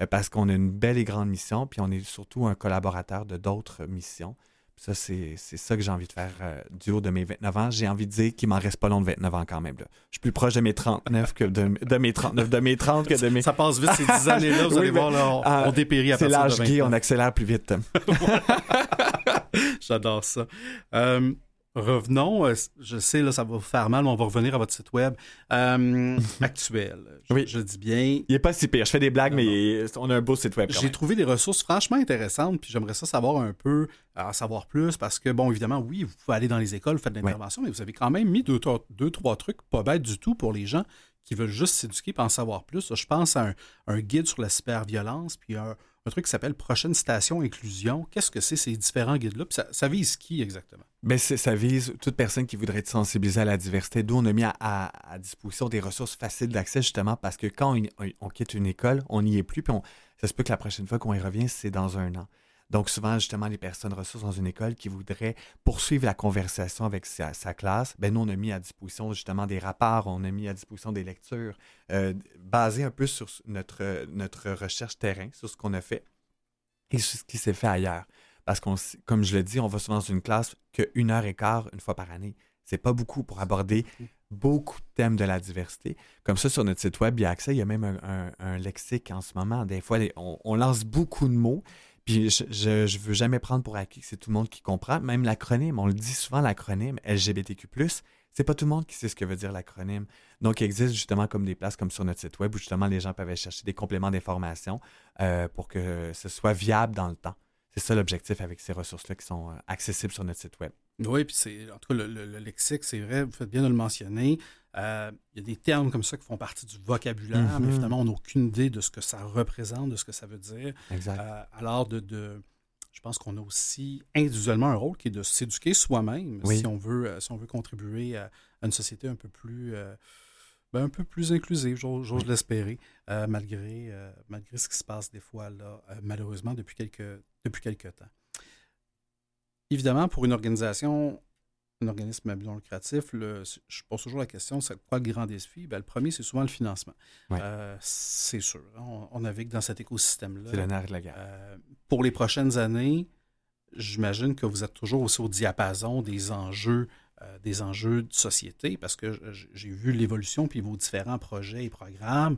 Euh, parce qu'on a une belle et grande mission, puis on est surtout un collaborateur de d'autres missions. Ça, c'est ça que j'ai envie de faire euh, du haut de mes 29 ans. J'ai envie de dire qu'il m'en reste pas long de 29 ans quand même. Là. Je suis plus proche de mes 39 que de, de mes 39, de mes 30 que de mes... Ça passe vite ces 10 années-là, vous allez voir, là, on, ah, dépérit à partir de C'est l'âge gay, on accélère plus vite. J'adore ça. Euh, Revenons, euh, je sais, là, ça va vous faire mal, mais on va revenir à votre site web euh, actuel. Je, oui. je dis bien. Il n'est pas si pire. Je fais des blagues, mais on a un beau site web. J'ai trouvé des ressources franchement intéressantes, puis j'aimerais ça savoir un peu, en savoir plus, parce que, bon, évidemment, oui, vous pouvez aller dans les écoles, vous faites de l'intervention, mais vous avez quand même mis deux, deux, trois trucs pas bêtes du tout pour les gens qui veulent juste s'éduquer et en savoir plus. Je pense à un, un guide sur la cyberviolence, puis un, un truc qui s'appelle Prochaine Station Inclusion. Qu'est-ce que c'est ces différents guides-là? Ça, vise qui exactement? Bien, ça vise toute personne qui voudrait être sensibilisée à la diversité. D'où on a mis à, disposition des ressources faciles d'accès justement parce que quand on, quitte une école, on n'y est plus. Puis ça se peut que la prochaine fois qu'on y revient, c'est dans un an. Donc, souvent, justement, les personnes ressources dans une école qui voudraient poursuivre la conversation avec sa, classe, ben nous, on a mis à disposition justement des rapports, on a mis à disposition des lectures euh, basées un peu sur notre, notre recherche terrain, sur ce qu'on a fait et sur ce qui s'est fait ailleurs. Parce qu'on, comme je le dis, on va souvent dans une classe qu'une heure et quart une fois par année. C'est pas beaucoup pour aborder beaucoup de thèmes de la diversité. Comme ça, sur notre site web, il y a accès, il y a même un, lexique en ce moment. Des fois, on, lance beaucoup de mots, puis je, je, veux jamais prendre pour acquis que c'est tout le monde qui comprend. Même l'acronyme, on le dit souvent, l'acronyme LGBTQ+, c'est pas tout le monde qui sait ce que veut dire l'acronyme. Donc, il existe justement comme des places comme sur notre site web où justement les gens peuvent aller chercher des compléments d'information euh, pour que ce soit viable dans le temps. C'est ça l'objectif avec ces ressources-là qui sont euh, accessibles sur notre site web. Oui, puis c'est en tout cas le, lexique, c'est vrai, vous faites bien de le mentionner. Euh, il y a des termes comme ça qui font partie du vocabulaire, mais mhm. finalement, on n'a aucune idée de ce que ça représente, de ce que ça veut dire. Exact. alors, de, je pense qu'on a aussi individuellement un rôle qui est de s'éduquer soi-même Oui. si, on veut, euh, si on veut contribuer à, une société un peu plus, euh, ben, un peu plus inclusive, j'ose l'espérer, euh, malgré, euh, malgré ce qui se passe des fois, là, euh, malheureusement, depuis quelques, depuis quelques temps. Évidemment, pour une organisation, un organisme à but non lucratif, le- je pose toujours la question, c'est quoi le grand défi? Ben, le premier, c'est souvent le financement. Ouais. Euh, c'est sûr, hein, on, on navigue dans cet écosystème-là. C'est le nerf de la guerre. Euh, pour les prochaines années, j'imagine que vous êtes toujours aussi au diapason des enjeux, euh, des enjeux de société, parce que j'ai vu l'évolution puis vos différents projets et programmes.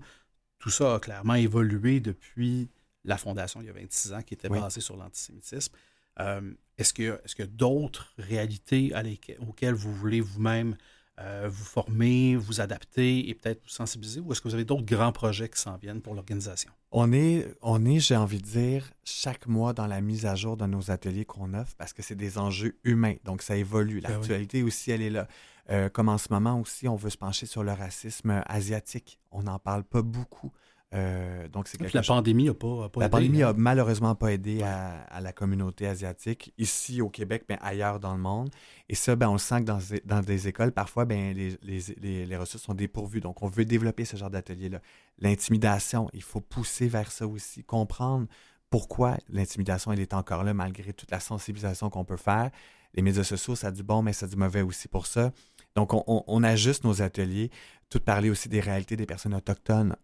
Tout ça a clairement évolué depuis la fondation il y a 26 ans, qui était Oui. basée sur l'antisémitisme. Euh, est-ce que est-ce que d'autres réalités à lesquelles- auxquelles vous voulez vous-même euh, vous former, vous adapter et peut-être vous sensibiliser, ou est-ce que vous avez d'autres grands projets qui s'en viennent pour l'organisation? On est, on est, j'ai envie de dire, chaque mois dans la mise à jour de nos ateliers qu'on offre parce que c'est des enjeux humains. Donc, ça évolue. Ben oui. L'actualité aussi, elle est là. Euh, comme en ce moment aussi, on veut se pencher sur le racisme asiatique. On n'en parle pas beaucoup. Euh, donc, c'est quelque la pandémie n'a pas, a pas La aidé, pandémie hein? a malheureusement pas aidé à, à la communauté asiatique, ici au Québec, mais ailleurs dans le monde. Et ça, ben, on le sent que dans, des- dans des écoles, parfois, ben, les, les, les- les ressources sont dépourvues. Donc, on veut développer ce genre d'atelier-là. L'intimidation, il faut pousser vers ça aussi, comprendre pourquoi l'intimidation, elle est encore là malgré toute la sensibilisation qu'on peut faire. Les médias sociaux, ça a du bon, mais ça a du mauvais aussi pour ça. Donc, on, on- on ajuste nos ateliers. Tout parler aussi des réalités des personnes autochtones.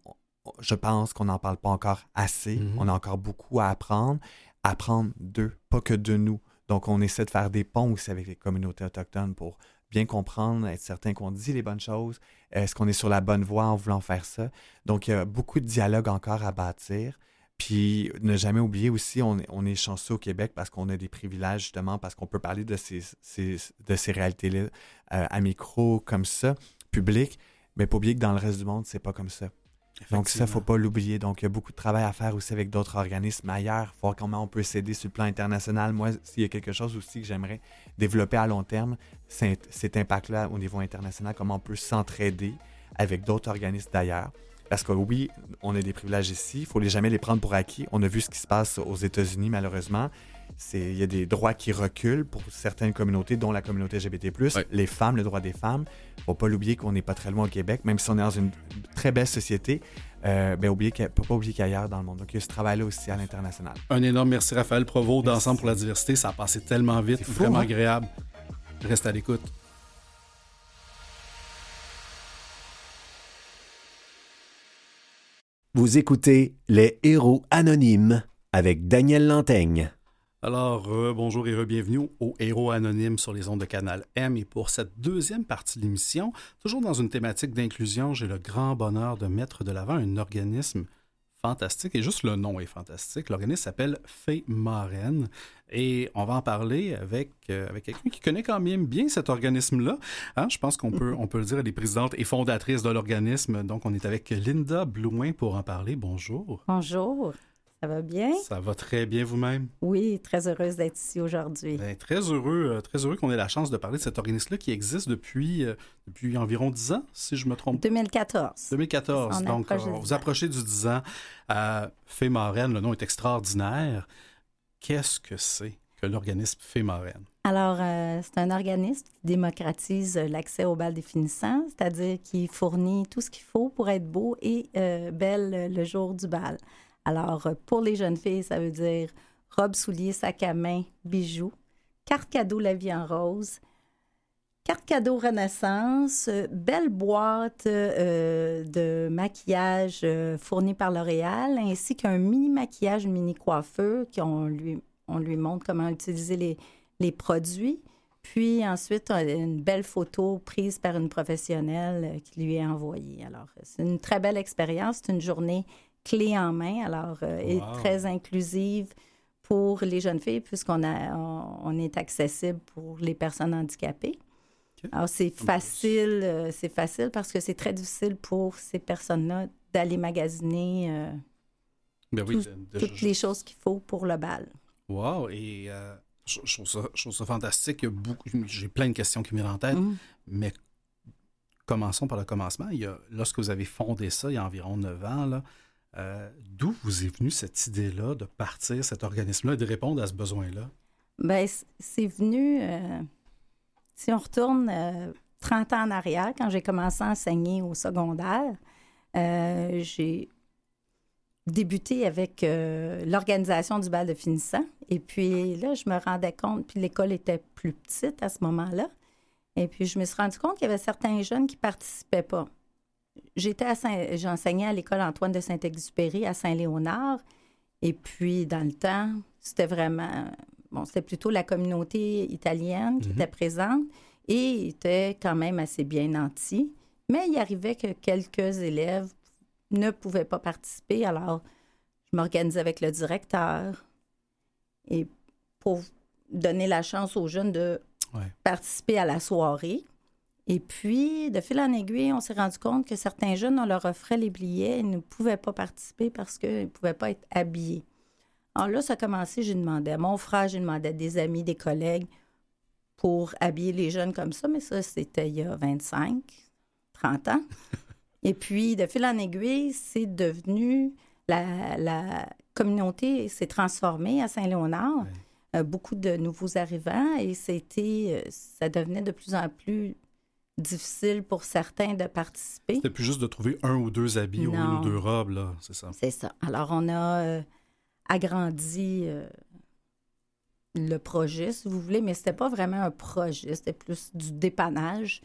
Je pense qu'on n'en parle pas encore assez. Mhm. On a encore beaucoup à apprendre. Apprendre d'eux, pas que de nous. Donc, on essaie de faire des ponts aussi avec les communautés autochtones pour bien comprendre, être certain qu'on dit les bonnes choses. Est-ce qu'on est sur la bonne voie en voulant faire ça? Donc, il y a beaucoup de dialogue encore à bâtir. Puis, ne jamais oublier aussi, on est, on est chanceux au Québec parce qu'on a des privilèges, justement, parce qu'on peut parler de ces, ces- de ces réalités-là euh, à micro, comme ça, public. Mais pas oublier que dans le reste du monde, c'est pas comme ça. Donc, ça, faut pas l'oublier. Donc, il y a beaucoup de travail à faire aussi avec d'autres organismes ailleurs, voir comment on peut s'aider sur le plan international. Moi, s'il y a quelque chose aussi que j'aimerais développer à long terme, c'est cet impact-là au niveau international, comment on peut s'entraider avec d'autres organismes d'ailleurs. Parce que oui, on a des privilèges ici, il faut les jamais les prendre pour acquis. On a vu ce qui se passe aux États-Unis, malheureusement. C'est- Il y a des droits qui reculent pour certaines communautés, dont la communauté LGBT+, Ouais. les femmes, le droit des femmes. faut pas l'oublier qu'on n'est pas très loin au Québec, même si on est dans une très belle société, euh, ben oublier pas oublier qu'ailleurs dans le monde. Donc, il y a ce travail-là aussi à l'international. Un énorme merci Raphaël Provost d'Ensemble pour la diversité. Ça a passé tellement vite, fou, vraiment hein? agréable. Reste à l'écoute. Vous écoutez Les Héros Anonymes avec Daniel Lantaigne. Alors, euh, bonjour et re-bienvenue au Héros Anonyme sur les ondes de Canal M. Et pour cette deuxième partie de l'émission, toujours dans une thématique d'inclusion, j'ai le grand bonheur de mettre de l'avant un organisme fantastique, et juste le nom est fantastique. L'organisme s'appelle Fée Marraine, et on va en parler avec, euh, avec quelqu'un qui connaît quand même bien cet organisme-là. Hein, je pense qu'on peut, on peut le dire, elle est présidente et fondatrice de l'organisme. Donc, on est avec Linda Blouin pour en parler. Bonjour. Bonjour, ça va bien? Ça va très bien vous-même? Oui, très heureuse d'être ici aujourd'hui. Ben, très heureux, euh, très heureux qu'on ait la chance de parler de cet organisme-là qui existe depuis, euh, depuis environ 10 ans, si je me trompe. 2014. 2014. On Donc, approche euh, vous 10 ans. approchez du 10 ans. Euh, Fée Marraine, le nom est extraordinaire. Qu'est-ce que c'est que l'organisme Fée Marraine? Alors, euh, c'est un organisme qui démocratise l'accès au bal définissant, c'est-à-dire qui fournit tout ce qu'il faut pour être beau et euh, belle le jour du bal. Alors, euh, pour les jeunes filles, ça veut dire robe, souliers, sac à main, bijoux, carte cadeau La vie en rose, carte cadeau Renaissance, euh, belle boîte euh, de maquillage fournie par L'Oréal, ainsi qu'un mini maquillage, mini coiffeur qu'on lui, on lui montre comment utiliser les, les produits. Puis ensuite, une belle photo prise par une professionnelle qui lui est envoyée. Alors, c'est une très belle expérience. C'est une journée clé en main, alors, euh, et Wow. très inclusive pour les jeunes filles, puisqu'on a, on, on est accessible pour les personnes handicapées. Alors, c'est facile, euh, c'est facile parce que c'est très difficile pour ces personnes-là d'aller magasiner euh, Ben oui, Tout- de- de- toutes les choses qu'il faut pour le bal. Wow! Et euh, je, je trouve ça, je trouve ça fantastique. J'ai plein de questions qui me viennent en tête. Mm. Mais commençons par le commencement. Il y a, lorsque vous avez fondé ça, il y a environ 9 ans, là, Euh, d'où vous est venue cette idée-là de partir cet organisme-là et de répondre à ce besoin-là? Bien, c'est venu, si on retourne 30 ans en arrière, quand j'ai commencé à enseigner au secondaire, j'ai débuté avec l'organisation du bal de finissant. Et puis là, je me rendais compte, puis l'école était plus petite à ce moment-là. Et puis je me suis rendu compte qu'il y avait certains jeunes qui participaient pas j'étais à j'enseignais à l'école Antoine de Saint-Exupéry à Saint-Léonard. Et puis, dans le temps, c'était vraiment, bon, c'était plutôt la communauté italienne qui mhm. était présente et était quand même assez bien nantie. Mais il arrivait que quelques élèves ne pouvaient pas participer. Alors, je m'organisais avec le directeur et pour donner la chance aux jeunes de participer à la soirée. Et puis, de fil en aiguille, on s'est rendu compte que certains jeunes, on leur offrait les billets et ne pouvaient pas participer parce qu'ils ne pouvaient pas être habillés. Alors là, ça a commencé, j'ai demandé à mon frère, j'ai demandé à des amis, des collègues pour habiller les jeunes comme ça, mais ça, c'était il y a 25, 30 ans. Et puis, de fil en aiguille, c'est devenu, la, communauté s'est transformée à Saint-Léonard. Euh, beaucoup de nouveaux arrivants et c'était, euh, ça devenait de plus en plus difficile pour certains de participer. C'était plus juste de trouver un ou deux habits ou une ou deux robes, là, c'est ça. C'est ça. Alors, on a euh, agrandi euh, le projet, si vous voulez, mais c'était pas vraiment un projet, c'était plus du dépannage.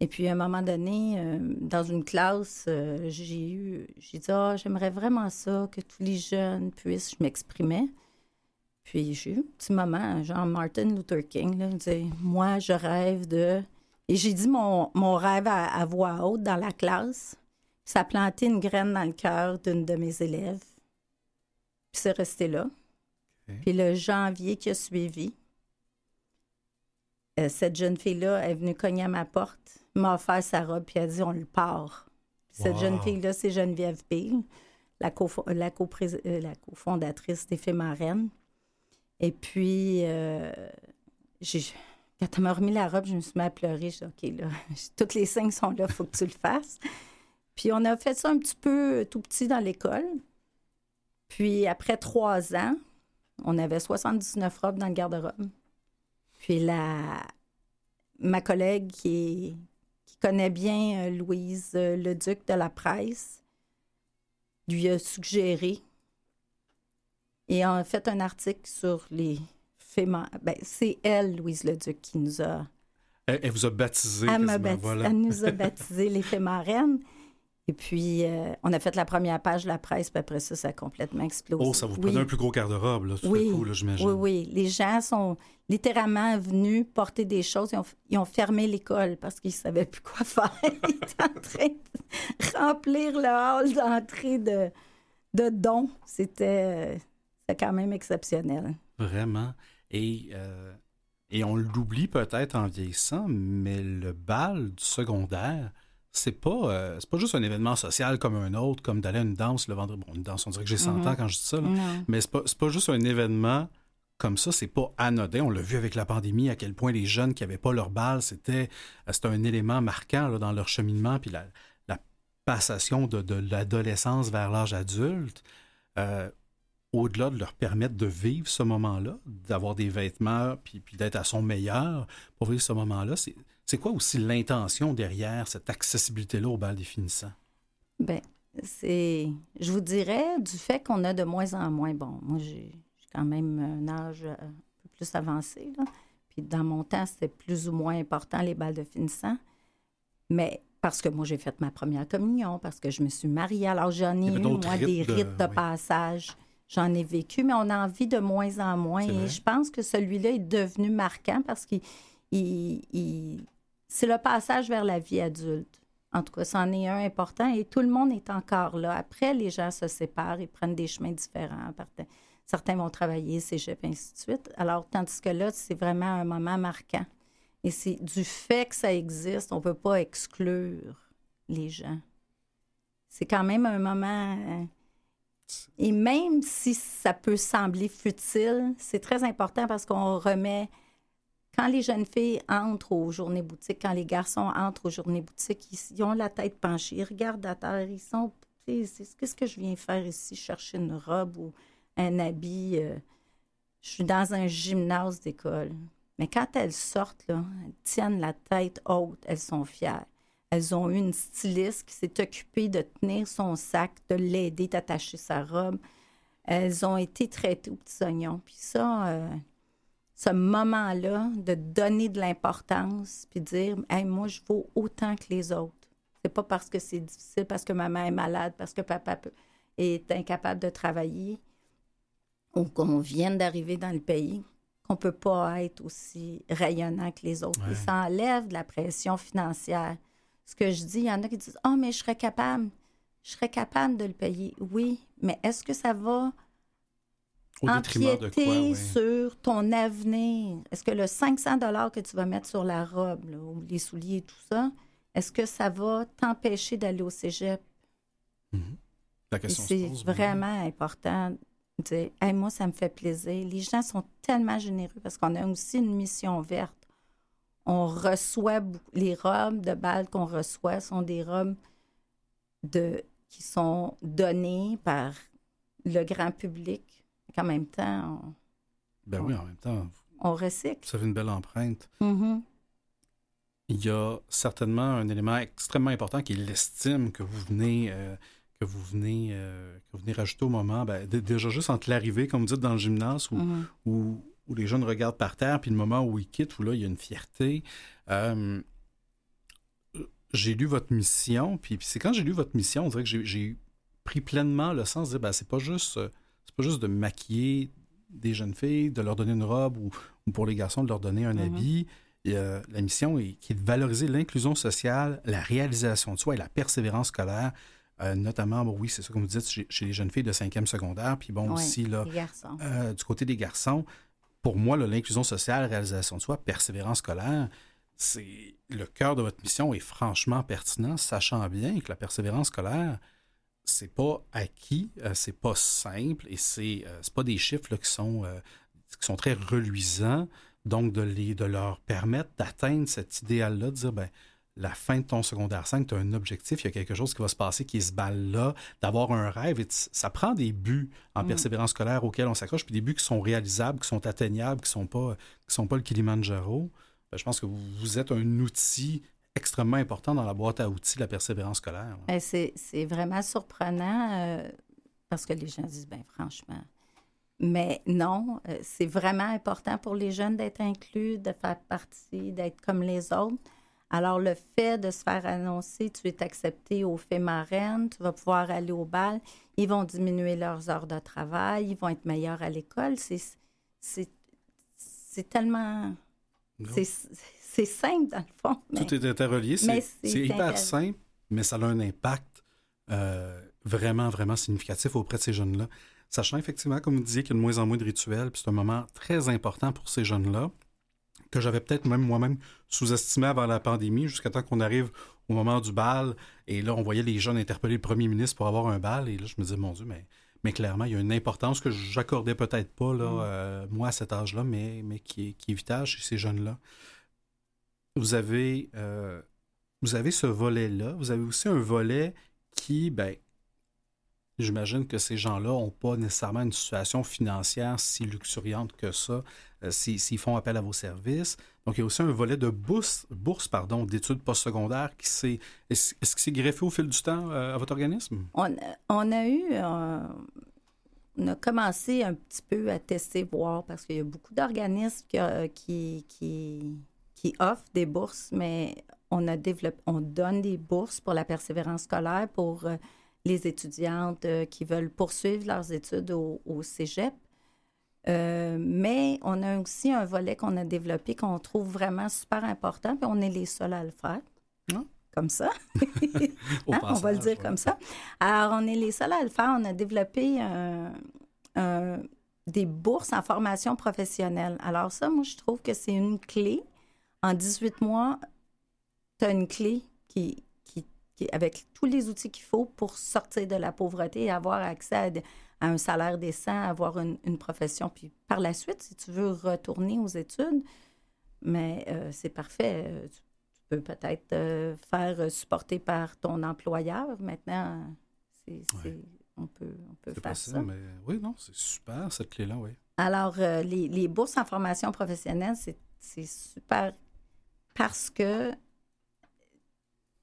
Et puis, à un moment donné, euh, dans une classe, j'ai eu, j'ai dit, ah, j'aimerais vraiment ça, que tous les jeunes puissent, je m'exprimais. Puis, j'ai eu un petit moment, genre Martin Luther King, là, dit, moi, je rêve de et j'ai dit mon, rêve à, voix haute dans la classe. Ça a planté une graine dans le cœur d'une de mes élèves. Puis c'est resté là. Puis le janvier qui a suivi, euh, cette jeune fille-là est venue cogner à ma porte, m'a offert sa robe, puis elle a dit on le part. Cette jeune fille-là, c'est Geneviève Pille, la, euh, la cofondatrice des Marraines. Et puis, euh, j'ai quand elle m'a remis la robe, je me suis mis à pleurer. Je dit, OK, là, toutes les signes sont là, il faut que tu le fasses. Puis on a fait ça un petit peu tout petit dans l'école. Puis après trois ans, on avait 79 robes dans le garde-robe. Puis la, ma collègue qui, connaît bien euh, Louise euh, le Duc de la presse lui a suggéré et a fait un article sur les ben, c'est elle, Louise Leduc, qui nous a. Elle, vous a baptisé. Elle, elle nous a baptisé les fées marraines. Et puis, euh, on a fait la première page de la presse, puis après ça, ça a complètement explosé. Oh, ça vous prenait un plus gros garde-robe, là, tout oui. coup, j'imagine. Oui, oui. Les gens sont littéralement venus porter des choses. Ils ont, fermé l'école parce qu'ils ne savaient plus quoi faire. Ils étaient en train de remplir le hall d'entrée de, de dons. C'était quand même exceptionnel. Vraiment. Et, euh, et on l'oublie peut-être en vieillissant, mais le bal du secondaire, c'est pas, euh, pas juste un événement social comme un autre, comme d'aller à une danse le vendredi. Bon, une danse, on dirait que j'ai 100 ans mm-hmm. quand je dis ça, mais c'est pas, pas juste un événement comme ça, c'est pas anodin. On l'a vu avec la pandémie, à quel point les jeunes qui n'avaient pas leur bal, c'était un élément marquant dans leur cheminement, puis la, passation de, de l'adolescence vers l'âge adulte. Euh, au-delà de leur permettre de vivre ce moment-là, d'avoir des vêtements, puis, puis d'être à son meilleur pour vivre ce moment-là, c'est quoi aussi l'intention derrière cette accessibilité-là au bal définissant? Bien, c'est, je vous dirais, du fait qu'on a de moins en moins, bon, moi j'ai quand même un âge un peu plus avancé, là, puis dans mon temps, c'était plus ou moins important les balles de finissant, mais parce que moi, j'ai fait ma première communion, parce que je me suis mariée. Alors, j'en ai eu, moi, des rites de, passage j'en ai vécu, mais on en vit de moins en moins. Et je pense que celui-là est devenu marquant parce que c'est le passage vers la vie adulte. En tout cas, c'en est un important et tout le monde est encore là. Après, les gens se séparent, ils prennent des chemins différents. Certains vont travailler, cégep, ainsi de suite. Alors, tandis que là, c'est vraiment un moment marquant. Et c'est du fait que ça existe, on ne peut pas exclure les gens. C'est quand même un moment hein, et même si ça peut sembler futile, c'est très important parce qu'on remet. Quand les jeunes filles entrent aux journées boutiques, quand les garçons entrent aux journées boutiques, ils, ont la tête penchée, ils regardent à terre, ils sont qu'est-ce que je viens faire ici? Chercher une robe ou un habit? euh, je suis dans un gymnase d'école. Mais quand elles sortent, elles tiennent la tête haute, elles sont fières. Elles ont eu une styliste qui s'est occupée de tenir son sac, de l'aider, d'attacher sa robe. Elles ont été traitées aux petits oignons. Puis ça, euh, ce moment-là, de donner de l'importance, puis dire, hey, moi, je vaux autant que les autres. C'est pas parce que c'est difficile, parce que maman est malade, parce que papa est incapable de travailler ou qu'on vienne d'arriver dans le pays qu'on peut pas être aussi rayonnant que les autres. Ouais. Et ça enlève de la pression financière. Ce que je dis, il y en a qui disent, oh, mais je serais capable. Je serais capable de le payer. Oui, mais est-ce que ça va Au détriment de empiéter quoi, sur ton avenir? Est-ce que le 500 dollars que tu vas mettre sur la robe, là, ou les souliers et tout ça, est-ce que ça va t'empêcher d'aller au cégep? La Et question se C'est oui. vraiment important de dire, Hey, moi, ça me fait plaisir. Les gens sont tellement généreux parce qu'on a aussi une mission verte. On reçoit les robes de bal qu'on reçoit sont des robes de, qui sont données par le grand public. En même temps, Ben oui, en même temps, on, recycle. vous avez une belle empreinte. Mhm. il y a certainement un élément extrêmement important qui est l'estime que vous venez euh, que vous venez euh, que vous venez rajouter au moment. Ben, dé- déjà juste entre l'arrivée, comme vous dites, dans le gymnase où, Mhm. où, où les jeunes regardent par terre, puis le moment où ils quittent, où là, il y a une fierté. Euh, j'ai lu votre mission, puis, puis c'est quand j'ai lu votre mission, on dirait que j'ai- pris pleinement le sens de dire, ben, c'est pas juste euh, c'est pas juste de maquiller des jeunes filles, de leur donner une robe ou, ou pour les garçons de leur donner un Mhm. habit. Et, euh, la mission est, qui est de valoriser l'inclusion sociale, la réalisation de soi et la persévérance scolaire, euh, notamment, bon, oui, c'est ça comme vous dites, chez, chez les jeunes filles de cinquième secondaire, puis bon, aussi, là, euh, du côté des garçons, pour moi, l'inclusion sociale, réalisation de soi, persévérance scolaire, c'est le cœur de votre mission est franchement pertinent, sachant bien que la persévérance scolaire, c'est pas acquis, euh, c'est pas simple et c'est euh, pas des chiffres qui sont euh, qui sont très reluisants. Donc, de, les, de leur permettre d'atteindre cet idéal-là, de dire, ben, la fin de ton secondaire 5, tu as un objectif, il y a quelque chose qui va se passer qui se balle là, d'avoir un rêve. Et ça prend des buts en Mm. persévérance scolaire auxquels on s'accroche, puis des buts qui sont réalisables, qui sont atteignables, qui ne sont, pas- qui sont pas le Kilimanjaro. Ben, je pense que vous, vous êtes un outil extrêmement important dans la boîte à outils de la persévérance scolaire. Ben, c'est, c'est vraiment surprenant euh, parce que les gens disent, ben franchement. Mais non, euh, c'est vraiment important pour les jeunes d'être inclus, de faire partie, d'être comme les autres. Alors, le fait de se faire annoncer, tu es accepté au fait marraine, tu vas pouvoir aller au bal, ils vont diminuer leurs heures de travail, ils vont être meilleurs à l'école. C'est, tellement. C'est, simple, dans le fond. mais- Tout est interrelié. C'est hyper simple, mais ça a un impact euh, vraiment, vraiment significatif auprès de ces jeunes-là. Sachant effectivement, comme vous disiez, qu'il y a de moins en moins de rituels, puis c'est un moment très important pour ces jeunes-là, que j'avais peut-être même moi-même sous-estimé avant la pandémie, jusqu'à temps qu'on arrive au moment du bal. Et là, on voyait les jeunes interpeller le premier ministre pour avoir un bal. Et là, je me disais, mon Dieu, mais, mais clairement, il y a une importance que j'accordais peut-être pas, là, Mm. euh, moi, à cet âge-là, mais, mais qui, est, qui est vitale chez ces jeunes-là. Vous avez, euh, vous avez ce volet-là. Vous avez aussi un volet qui, ben, j'imagine que ces gens-là n'ont pas nécessairement une situation financière si luxuriante que ça, euh, si- s'ils font appel à vos services. Donc, il y a aussi un volet de bourse, bourse pardon, d'études postsecondaires qui s'est. Est-ce est-ce que c'est greffé au fil du temps euh, à votre organisme? On, on a eu, euh, on a commencé un petit peu à tester, voir, parce qu'il y a beaucoup d'organismes qui, qui, qui, qui offrent des bourses, mais on a développé, on donne des bourses pour la persévérance scolaire pour les étudiantes euh, qui veulent poursuivre leurs études au, au cégep. Euh, mais on a aussi un volet qu'on a développé qu'on trouve vraiment super important, puis on est les seuls à le faire. Ah. Comme ça. Hein, on va le dire ouais. comme ça. Alors, on est les seuls à le faire. On a développé des bourses en formation professionnelle. Alors, ça, moi, je trouve que c'est une clé. En 18 mois, tu as une clé qui- avec tous les outils qu'il faut pour sortir de la pauvreté et avoir accès à, un salaire décent, avoir une, une profession. Puis par la suite, si tu veux retourner aux études, mais euh, c'est parfait. Euh, Tu, tu peux peut-être euh, faire supporter par ton employeur. Maintenant, C'est, on peut, on peut faire possible, ça. mais oui, non, c'est super cette clé-là, oui. Alors, euh, les, les bourses en formation professionnelle, c'est super parce que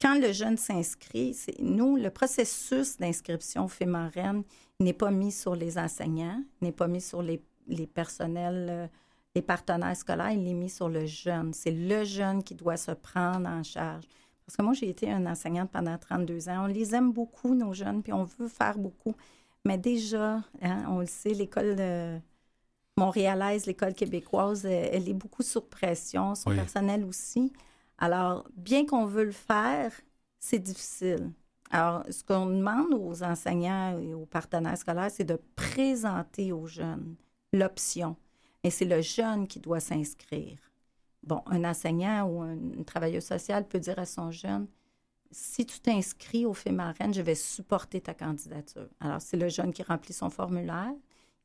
quand le jeune s'inscrit, nous, le processus d'inscription FEMAREN n'est pas mis sur les enseignants, n'est pas mis sur les, les personnels, euh, les partenaires scolaires, il est mis sur le jeune. C'est le jeune qui doit se prendre en charge. Parce que moi, j'ai été une enseignante pendant 32 ans. On les aime beaucoup, nos jeunes, puis on veut faire beaucoup. Mais déjà, hein, on le sait, l'école euh, montréalaise, l'école québécoise, euh, elle est beaucoup sous pression, son Oui. personnel aussi. Alors, bien qu'on veut le faire, c'est difficile. Alors, ce qu'on demande aux enseignants et aux partenaires scolaires, c'est de présenter aux jeunes l'option. Et c'est le jeune qui doit s'inscrire. Bon, un enseignant ou un, une travailleuse sociale peut dire à son jeune, si tu t'inscris au FEMAREN, je vais supporter ta candidature. Alors, c'est le jeune qui remplit son formulaire,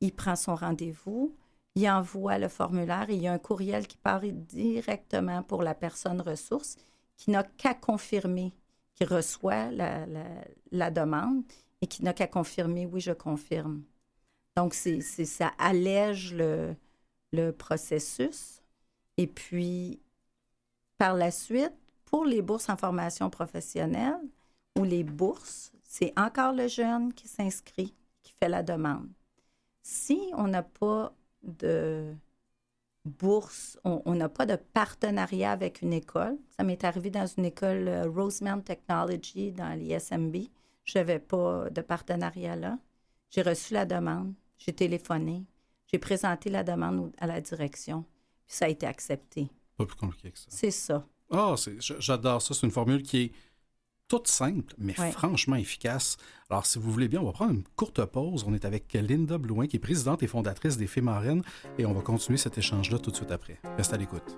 il prend son rendez-vous, il envoie le formulaire et il y a un courriel qui part directement pour la personne ressource qui n'a qu'à confirmer qu'il reçoit la, demande et qui n'a qu'à confirmer oui, je confirme. Donc, ça allège le processus. Et puis, par la suite, pour les bourses en formation professionnelle ou les bourses, c'est encore le jeune qui s'inscrit, qui fait la demande. Si on n'a pas de bourse, on n'a pas de partenariat avec une école, ça m'est arrivé dans une école euh, Rosemount Technology dans l'ISMB, je n'avais pas de partenariat là. J'ai reçu la demande, j'ai téléphoné, j'ai présenté la demande à la direction, puis ça a été accepté. Pas plus compliqué que ça. C'est ça. Ah, c'est- j- j'adore ça. C'est une formule qui est toute simple, mais Ouais. franchement efficace. Alors, si vous voulez bien, on va prendre une courte pause. On est avec Linda Blouin, qui est présidente et fondatrice des Fémarènes, et on va continuer cet échange-là tout de suite après. Reste à l'écoute.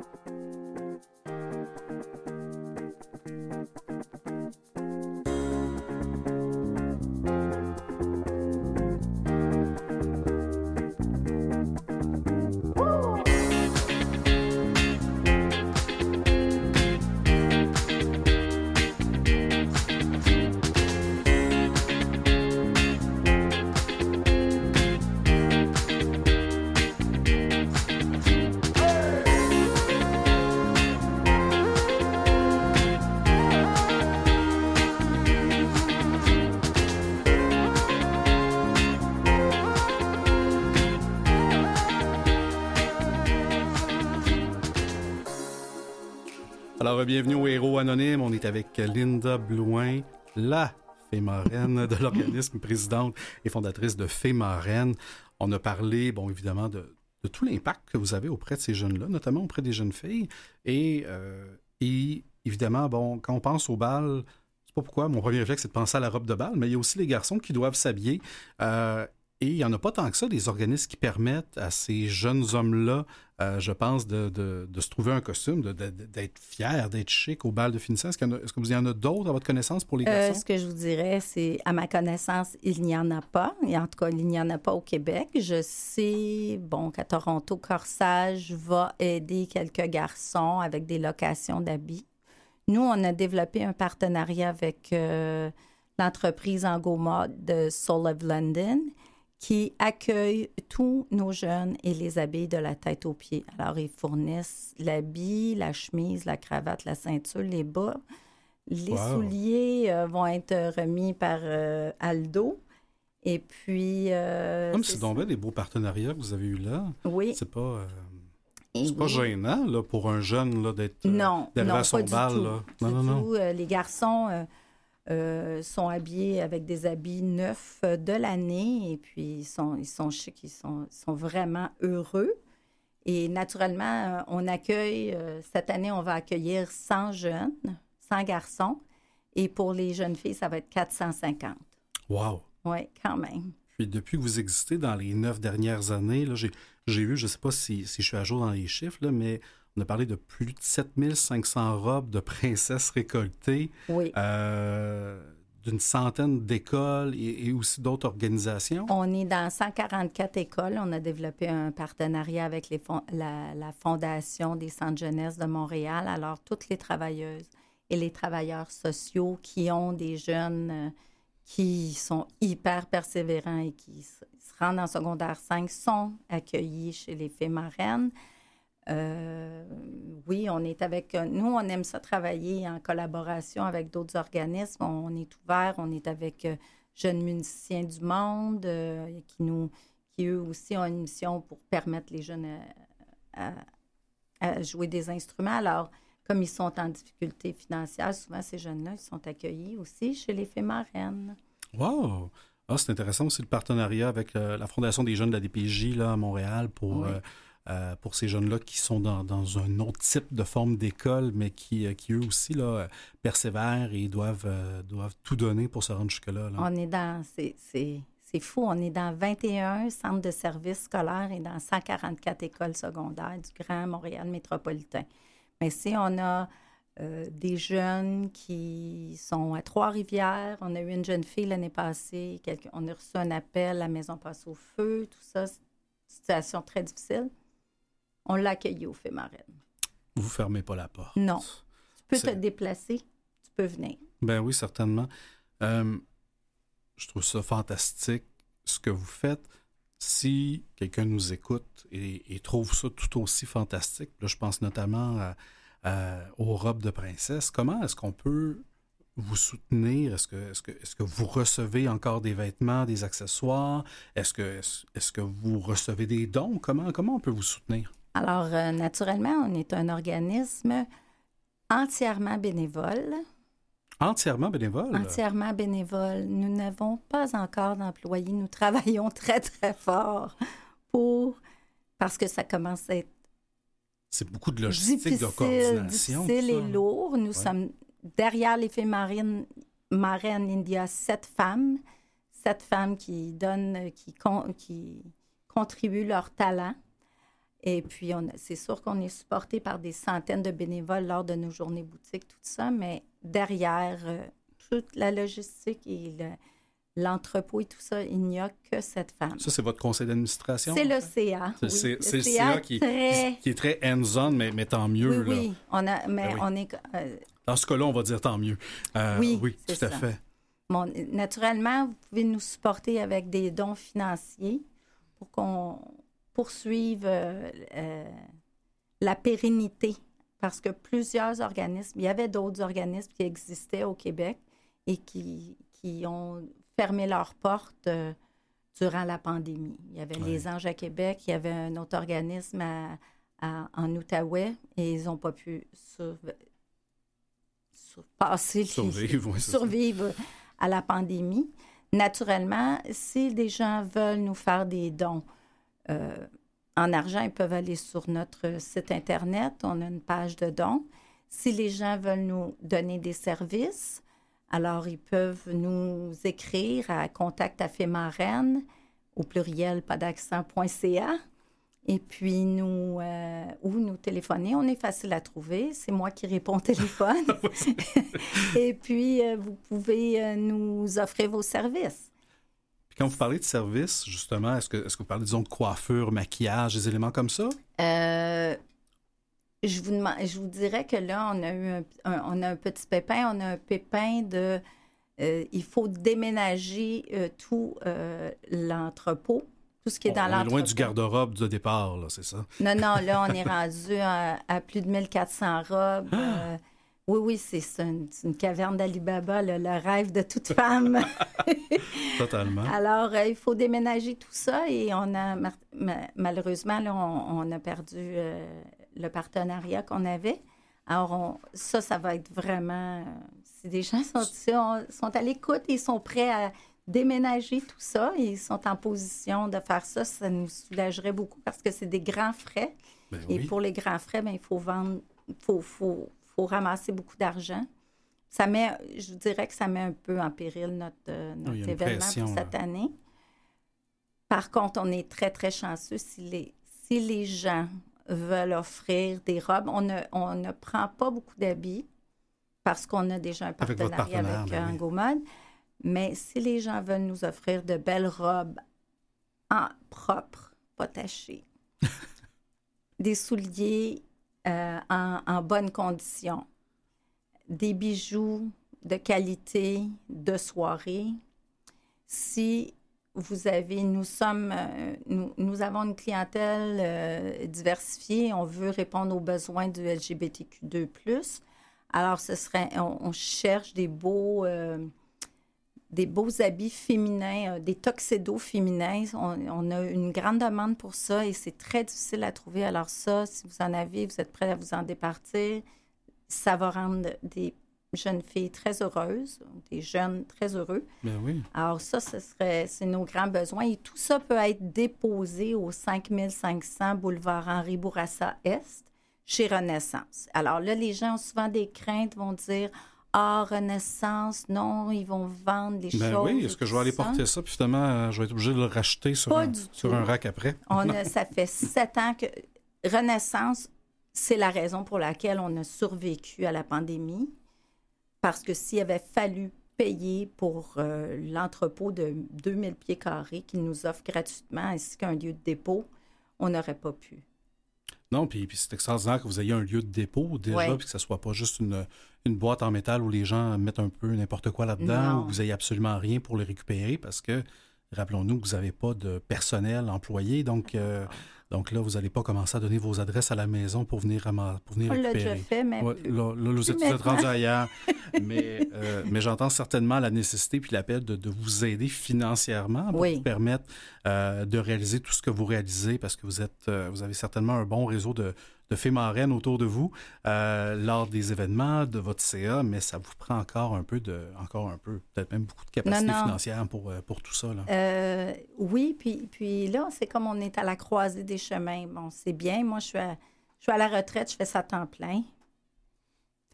Bienvenue au Héros Anonyme. On est avec Linda Blouin, la fée marraine de l'organisme, présidente et fondatrice de Fée marraine. On a parlé, bon, évidemment, de, tout l'impact que vous avez auprès de ces jeunes-là, notamment auprès des jeunes filles. Et, euh, évidemment, bon, quand on pense au bal, sais pas pourquoi, mon premier réflexe, c'est de penser à la robe de bal, mais il y a aussi les garçons qui doivent s'habiller. Euh, et il n'y en a pas tant que ça, des organismes qui permettent à ces jeunes hommes-là, euh, je pense, de, de- de se trouver un costume, d'être fiers, d'être chic au bal de finissant. Qu'il est-ce que vous y en a d'autres à votre connaissance pour les Euh, garçons? ce que je vous dirais, c'est, à ma connaissance, il n'y en a pas. Et en tout cas, il n'y en a pas au Québec. Je sais, bon, qu'à Toronto, Corsage va aider quelques garçons avec des locations d'habits. Nous, on a développé un partenariat avec euh, l'entreprise Angoma de Soul of London qui accueille tous nos jeunes et les habille de la tête aux pieds. Alors, ils fournissent l'habit, la chemise, la cravate, la ceinture, les bas. Les Wow. souliers euh, vont être remis par euh, Aldo. Et puis... euh, Comme c'est donc des beaux partenariats que vous avez eus là. Oui. C'est pas, euh, c'est pas gênant là, pour un jeune d'être euh, Non, non, à son pas du bal. tout. Là. Du Non, non, non. tout. Euh, les garçons euh, sont habillés avec des habits neufs euh, de l'année et puis ils sont, ils sont chics, ils sont, sont vraiment heureux. Et naturellement, euh, on accueille, cette année, on va accueillir 100 jeunes, 100 garçons. Et pour les jeunes filles, ça va être 450. Wow. Oui, quand même. Puis depuis que vous existez dans les neuf dernières années, j'ai, j'ai vu, je ne sais pas si, si je suis à jour dans les chiffres, là, mais on a parlé de plus de 7500 robes de princesses récoltées, Oui. euh, d'une centaine d'écoles et, et aussi d'autres organisations. On est dans 144 écoles. On a développé un partenariat avec les la, la Fondation des centres jeunesse de Montréal. Alors, toutes les travailleuses et les travailleurs sociaux qui ont des jeunes euh, qui sont hyper persévérants et qui se rendent en secondaire 5 sont accueillis chez les fées marraines. Euh, oui, on est avec. Nous, on aime ça travailler en collaboration avec d'autres organismes. On est ouvert, on est avec euh, Jeunes musiciens du monde euh, qui, nous, qui, eux aussi, ont une mission pour permettre les jeunes à, à jouer des instruments. Alors, comme ils sont en difficulté financière, souvent ces jeunes-là, ils sont accueillis aussi chez les fées marraines. Wow! Ah, c'est intéressant aussi le partenariat avec la Fondation des jeunes de la DPJ là, à Montréal pour euh, pour ces jeunes-là qui sont dans, un autre type de forme d'école, mais qui, euh, qui, eux aussi là, persévèrent et doivent, euh, doivent tout donner pour se rendre jusque-là. On est dans. C'est fou. On est dans 21 centres de services scolaires et dans 144 écoles secondaires du Grand Montréal métropolitain. Mais si on a des jeunes qui sont à Trois-Rivières, on a eu une jeune fille l'année passée, on a reçu un appel, la maison passe au feu, tout ça, situation très difficile on l'a accueilli au fait marraine. Vous fermez pas la porte. Non. Tu peux te déplacer, tu peux venir. Ben oui, certainement. Euh, je trouve ça fantastique ce que vous faites. Si quelqu'un nous écoute et, trouve ça tout aussi fantastique, là, je pense notamment aux robes de princesse, comment est-ce qu'on peut vous soutenir? Est-ce que, est que, vous recevez encore des vêtements, des accessoires? Est-ce que, est-ce que vous recevez des dons? Comment, comment on peut vous soutenir? Alors, euh, naturellement, on est un organisme entièrement bénévole. Entièrement bénévole? Entièrement bénévole. Nous n'avons pas encore d'employés. Nous travaillons très, très fort pour... parce que ça commence à être... C'est beaucoup de logistique, de coordination. Difficile et lourd. Nous sommes derrière les filles marines, marraines, il y a sept femmes. Sept femmes qui donnent, qui, qui contribuent leur talent et puis, c'est sûr qu'on est supporté par des centaines de bénévoles lors de nos journées boutiques, tout ça, mais derrière euh, toute la logistique et l'entrepôt et tout ça, il n'y a que cette femme. Ça, c'est votre conseil d'administration? C'est le CA. C'est le, CA, qui, qui, est très hands-on, mais, mais, tant mieux. Oui, oui. On a, mais ben on est... Euh, Dans ce cas-là, on va dire tant mieux. Euh, oui, oui tout à fait. Bon, naturellement, vous pouvez nous supporter avec des dons financiers pour qu'on poursuivre euh, euh, la pérennité parce que plusieurs organismes, il y avait d'autres organismes qui existaient au Québec et qui, qui ont fermé leurs portes euh, durant la pandémie. Il y avait les Anges à Québec, il y avait un autre organisme en Outaouais et ils n'ont pas pu survivre, survivre à la pandémie. Naturellement, si des gens veulent nous faire des dons, en argent, ils peuvent aller sur notre site Internet. On a une page de dons. Si les gens veulent nous donner des services, alors ils peuvent nous écrire à contact à au pluriel pas d'accent.ca et puis nous euh, ou nous téléphoner. On est facile à trouver. C'est moi qui réponds au téléphone. et puis euh, vous pouvez nous offrir vos services. Quand vous parlez de services, justement, est-ce que, est que vous parlez, disons, de coiffure, maquillage, des éléments comme ça? Euh, je, vous je vous dirais que là, on a eu un, on a un petit pépin. On a un pépin de... Euh, il faut déménager euh, tout l'entrepôt, tout ce qui est dans l'entrepôt. On est loin du garde-robe de départ, là, c'est ça? Non, non, là, on est rendu à, plus de 1400 robes. Oui, oui, c'est une, une, caverne d'Alibaba, le, le, rêve de toute femme. Totalement. Alors, euh, il faut déménager tout ça et on a, malheureusement, là, on, a perdu euh, le partenariat qu'on avait. Alors, ça, ça va être vraiment... si des gens sont, sont à l'écoute et sont prêts à déménager tout ça et ils sont en position de faire ça, ça nous soulagerait beaucoup parce que c'est des grands frais. Ben et pour les grands frais, bien, il faut vendre, faut, faut faut ramasser beaucoup d'argent. Ça met, je vous dirais que ça met un peu en péril notre, euh, notre événement pour cette année. Par contre, on est très, très chanceux si les, si les gens veulent offrir des robes. On ne, on ne prend pas beaucoup d'habits parce qu'on a déjà un partenariat avec, avec ben Mais si les gens veulent nous offrir de belles robes en propre, pas tachées, des souliers euh, en, bonne condition. Des bijoux de qualité de soirée, si vous avez, nous sommes, euh, nous, avons une clientèle euh, diversifiée, on veut répondre aux besoins du LGBTQ2+. Alors, ce serait, on, cherche des beaux, des beaux habits féminins, des tuxedos féminins. On, on, a une grande demande pour ça et c'est très difficile à trouver. Alors ça, si vous en avez, vous êtes prêt à vous en départir, ça va rendre des jeunes filles très heureuses, des jeunes très heureux. Ben oui. Alors ça, ce serait, c'est nos grands besoins. Et tout ça peut être déposé au 5500 boulevard Henri Bourassa Est, chez Renaissance. Alors là, les gens ont souvent des craintes, vont dire... Ah, Renaissance, non, ils vont vendre des ben choses. Oui, est-ce que je vais aller porter ça, puis finalement, euh, je vais être obligé de le racheter sur, un, sur un rack après? On ça fait sept ans que Renaissance, c'est la raison pour laquelle on a survécu à la pandémie. Parce que s'il avait fallu payer pour euh, l'entrepôt de 2000 pieds carrés qu'il nous offre gratuitement ainsi qu'un lieu de dépôt, on n'aurait pas pu. Non, puis, puis c'est extraordinaire que vous ayez un lieu de dépôt déjà, puis que ce ne soit pas juste une, une, boîte en métal où les gens mettent un peu n'importe quoi là-dedans, où vous n'ayez absolument rien pour le récupérer, parce que, rappelons-nous que vous n'avez pas de personnel employé, donc euh, donc là, vous n'allez pas commencer à donner vos adresses à la maison pour venir, pour venir On l'a déjà fait, mais là, vous êtes, rendu ailleurs. mais euh, mais j'entends certainement la nécessité puis l'appel de, de, vous aider financièrement pour vous permettre euh, de réaliser tout ce que vous réalisez parce que vous êtes, vous avez certainement un bon réseau de, de marraines autour de vous euh, lors des événements de votre CA, mais ça vous prend encore un peu de, encore un peu, peut-être même beaucoup de capacité financière pour, euh, pour tout ça. Là. Euh, oui, puis, puis là, c'est comme on est à la croisée des chemins. Bon, c'est bien. Moi, je suis, à, je suis à la retraite, je fais ça à temps plein.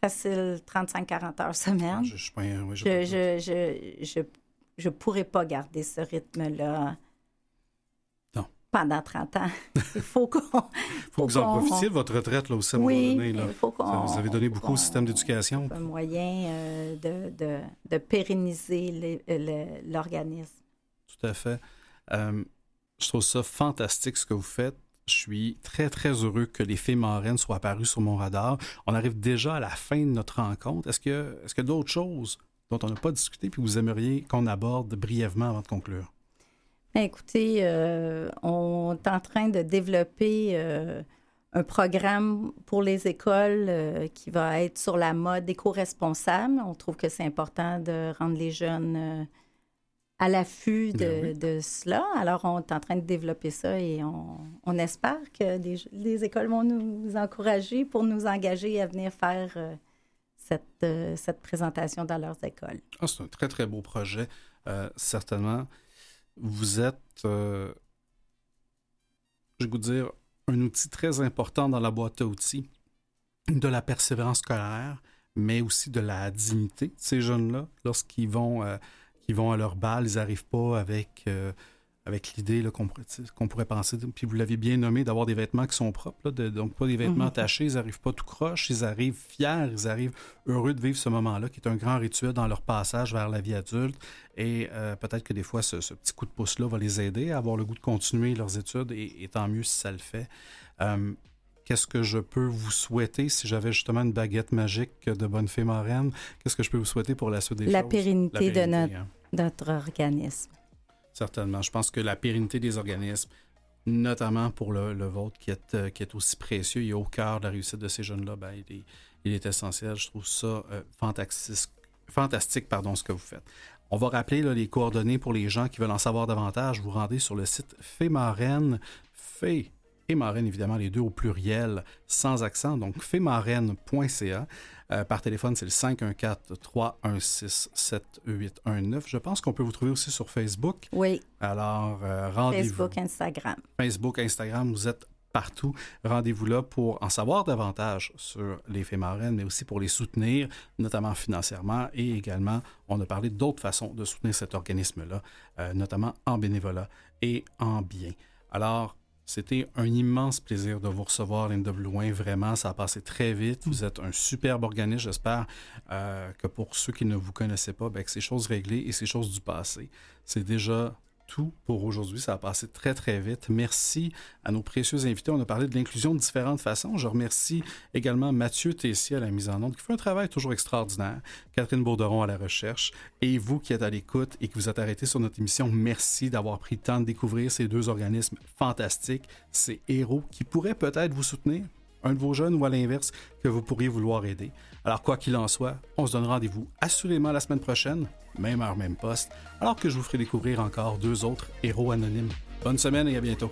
Facile 35-40 heures semaine. je, je, je, je, je, je pourrais pas garder ce rythme-là pendant 30 ans. Il faut qu'on. faut, que vous en profitiez de votre retraite là, aussi à oui, donné. Là. Il faut qu'on, vous avez donné beaucoup au système d'éducation. Un moyen euh, de, de, de, pérenniser l'organisme. Tout à fait. Euh, je trouve ça fantastique ce que vous faites. Je suis très, très heureux que les filles marraines soient apparues sur mon radar. On arrive déjà à la fin de notre rencontre. Est-ce que, est-ce que d'autres choses dont on n'a pas discuté puis vous aimeriez qu'on aborde brièvement avant de conclure? Écoutez, euh, on est en train de développer euh, un programme pour les écoles euh, qui va être sur la mode éco-responsable. On trouve que c'est important de rendre les jeunes à l'affût de, ben cela. Alors, on est en train de développer ça et on, espère que les, écoles vont nous encourager pour nous engager à venir faire cette, cette présentation dans leurs écoles. Ah, c'est un très, très beau projet, certainement vous êtes, euh, je vais dire, un outil très important dans la boîte à outils de la persévérance scolaire, mais aussi de la dignité de ces jeunes-là. Lorsqu'ils vont, euh, vont à leur bal, ils n'arrivent pas avec euh, avec l'idée qu'on pourrait penser, puis vous l'avez bien nommé, d'avoir des vêtements qui sont propres, donc pas des vêtements mhm. tachés, ils n'arrivent pas tout croche, ils arrivent fiers, ils arrivent heureux de vivre ce moment-là, qui est un grand rituel dans leur passage vers la vie adulte. Et euh, peut-être que des fois, ce, petit coup de pouce-là va les aider à avoir le goût de continuer leurs études, et, tant mieux si ça le fait. Euh, qu'est-ce que je peux vous souhaiter si j'avais justement une baguette magique de bonne fée marraine? Qu'est-ce que je peux vous souhaiter pour la suite des la choses? Pérennité la pérennité de hein. notre organisme. Certainement. Je pense que la pérennité des organismes, notamment pour le, vôtre qui est, euh, qui est aussi précieux et au cœur de la réussite de ces jeunes-là, ben, il, est, essentiel. Je trouve ça euh, fantastique, pardon, ce que vous faites. On va rappeler les coordonnées pour les gens qui veulent en savoir davantage. Vous rendez sur le site Fémarène, Fé et Marraine, évidemment, les deux au pluriel, sans accent, donc fémarraine.ca. Euh, par téléphone, c'est le 514-316-7819. Je pense qu'on peut vous trouver aussi sur Facebook. Oui. Alors, euh, rendez-vous. Facebook, Instagram. Facebook, Instagram, vous êtes partout. Rendez-vous là pour en savoir davantage sur les faits marraines, mais aussi pour les soutenir, notamment financièrement. Et également, on a parlé d'autres façons de soutenir cet organisme-là, euh, notamment en bénévolat et en bien. Alors, c'était un immense plaisir de vous recevoir, Linda Blouin. Vraiment, ça a passé très vite. Vous êtes un superbe organisme. J'espère euh, que pour ceux qui ne vous connaissaient pas, ben, que c'est choses réglées et c'est choses du passé. C'est déjà tout pour aujourd'hui. Ça a passé très, très vite. Merci à nos précieux invités. On a parlé de l'inclusion de différentes façons. Je remercie également Mathieu Tessier à la mise en onde, qui fait un travail toujours extraordinaire. Catherine Bourderon à la recherche. Et vous qui êtes à l'écoute et qui vous êtes arrêté sur notre émission, merci d'avoir pris le temps de découvrir ces deux organismes fantastiques, ces héros qui pourraient peut-être vous soutenir un de vos jeunes ou à l'inverse que vous pourriez vouloir aider. Alors quoi qu'il en soit, on se donne rendez-vous assurément la semaine prochaine, même heure, même poste, alors que je vous ferai découvrir encore deux autres héros anonymes. Bonne semaine et à bientôt.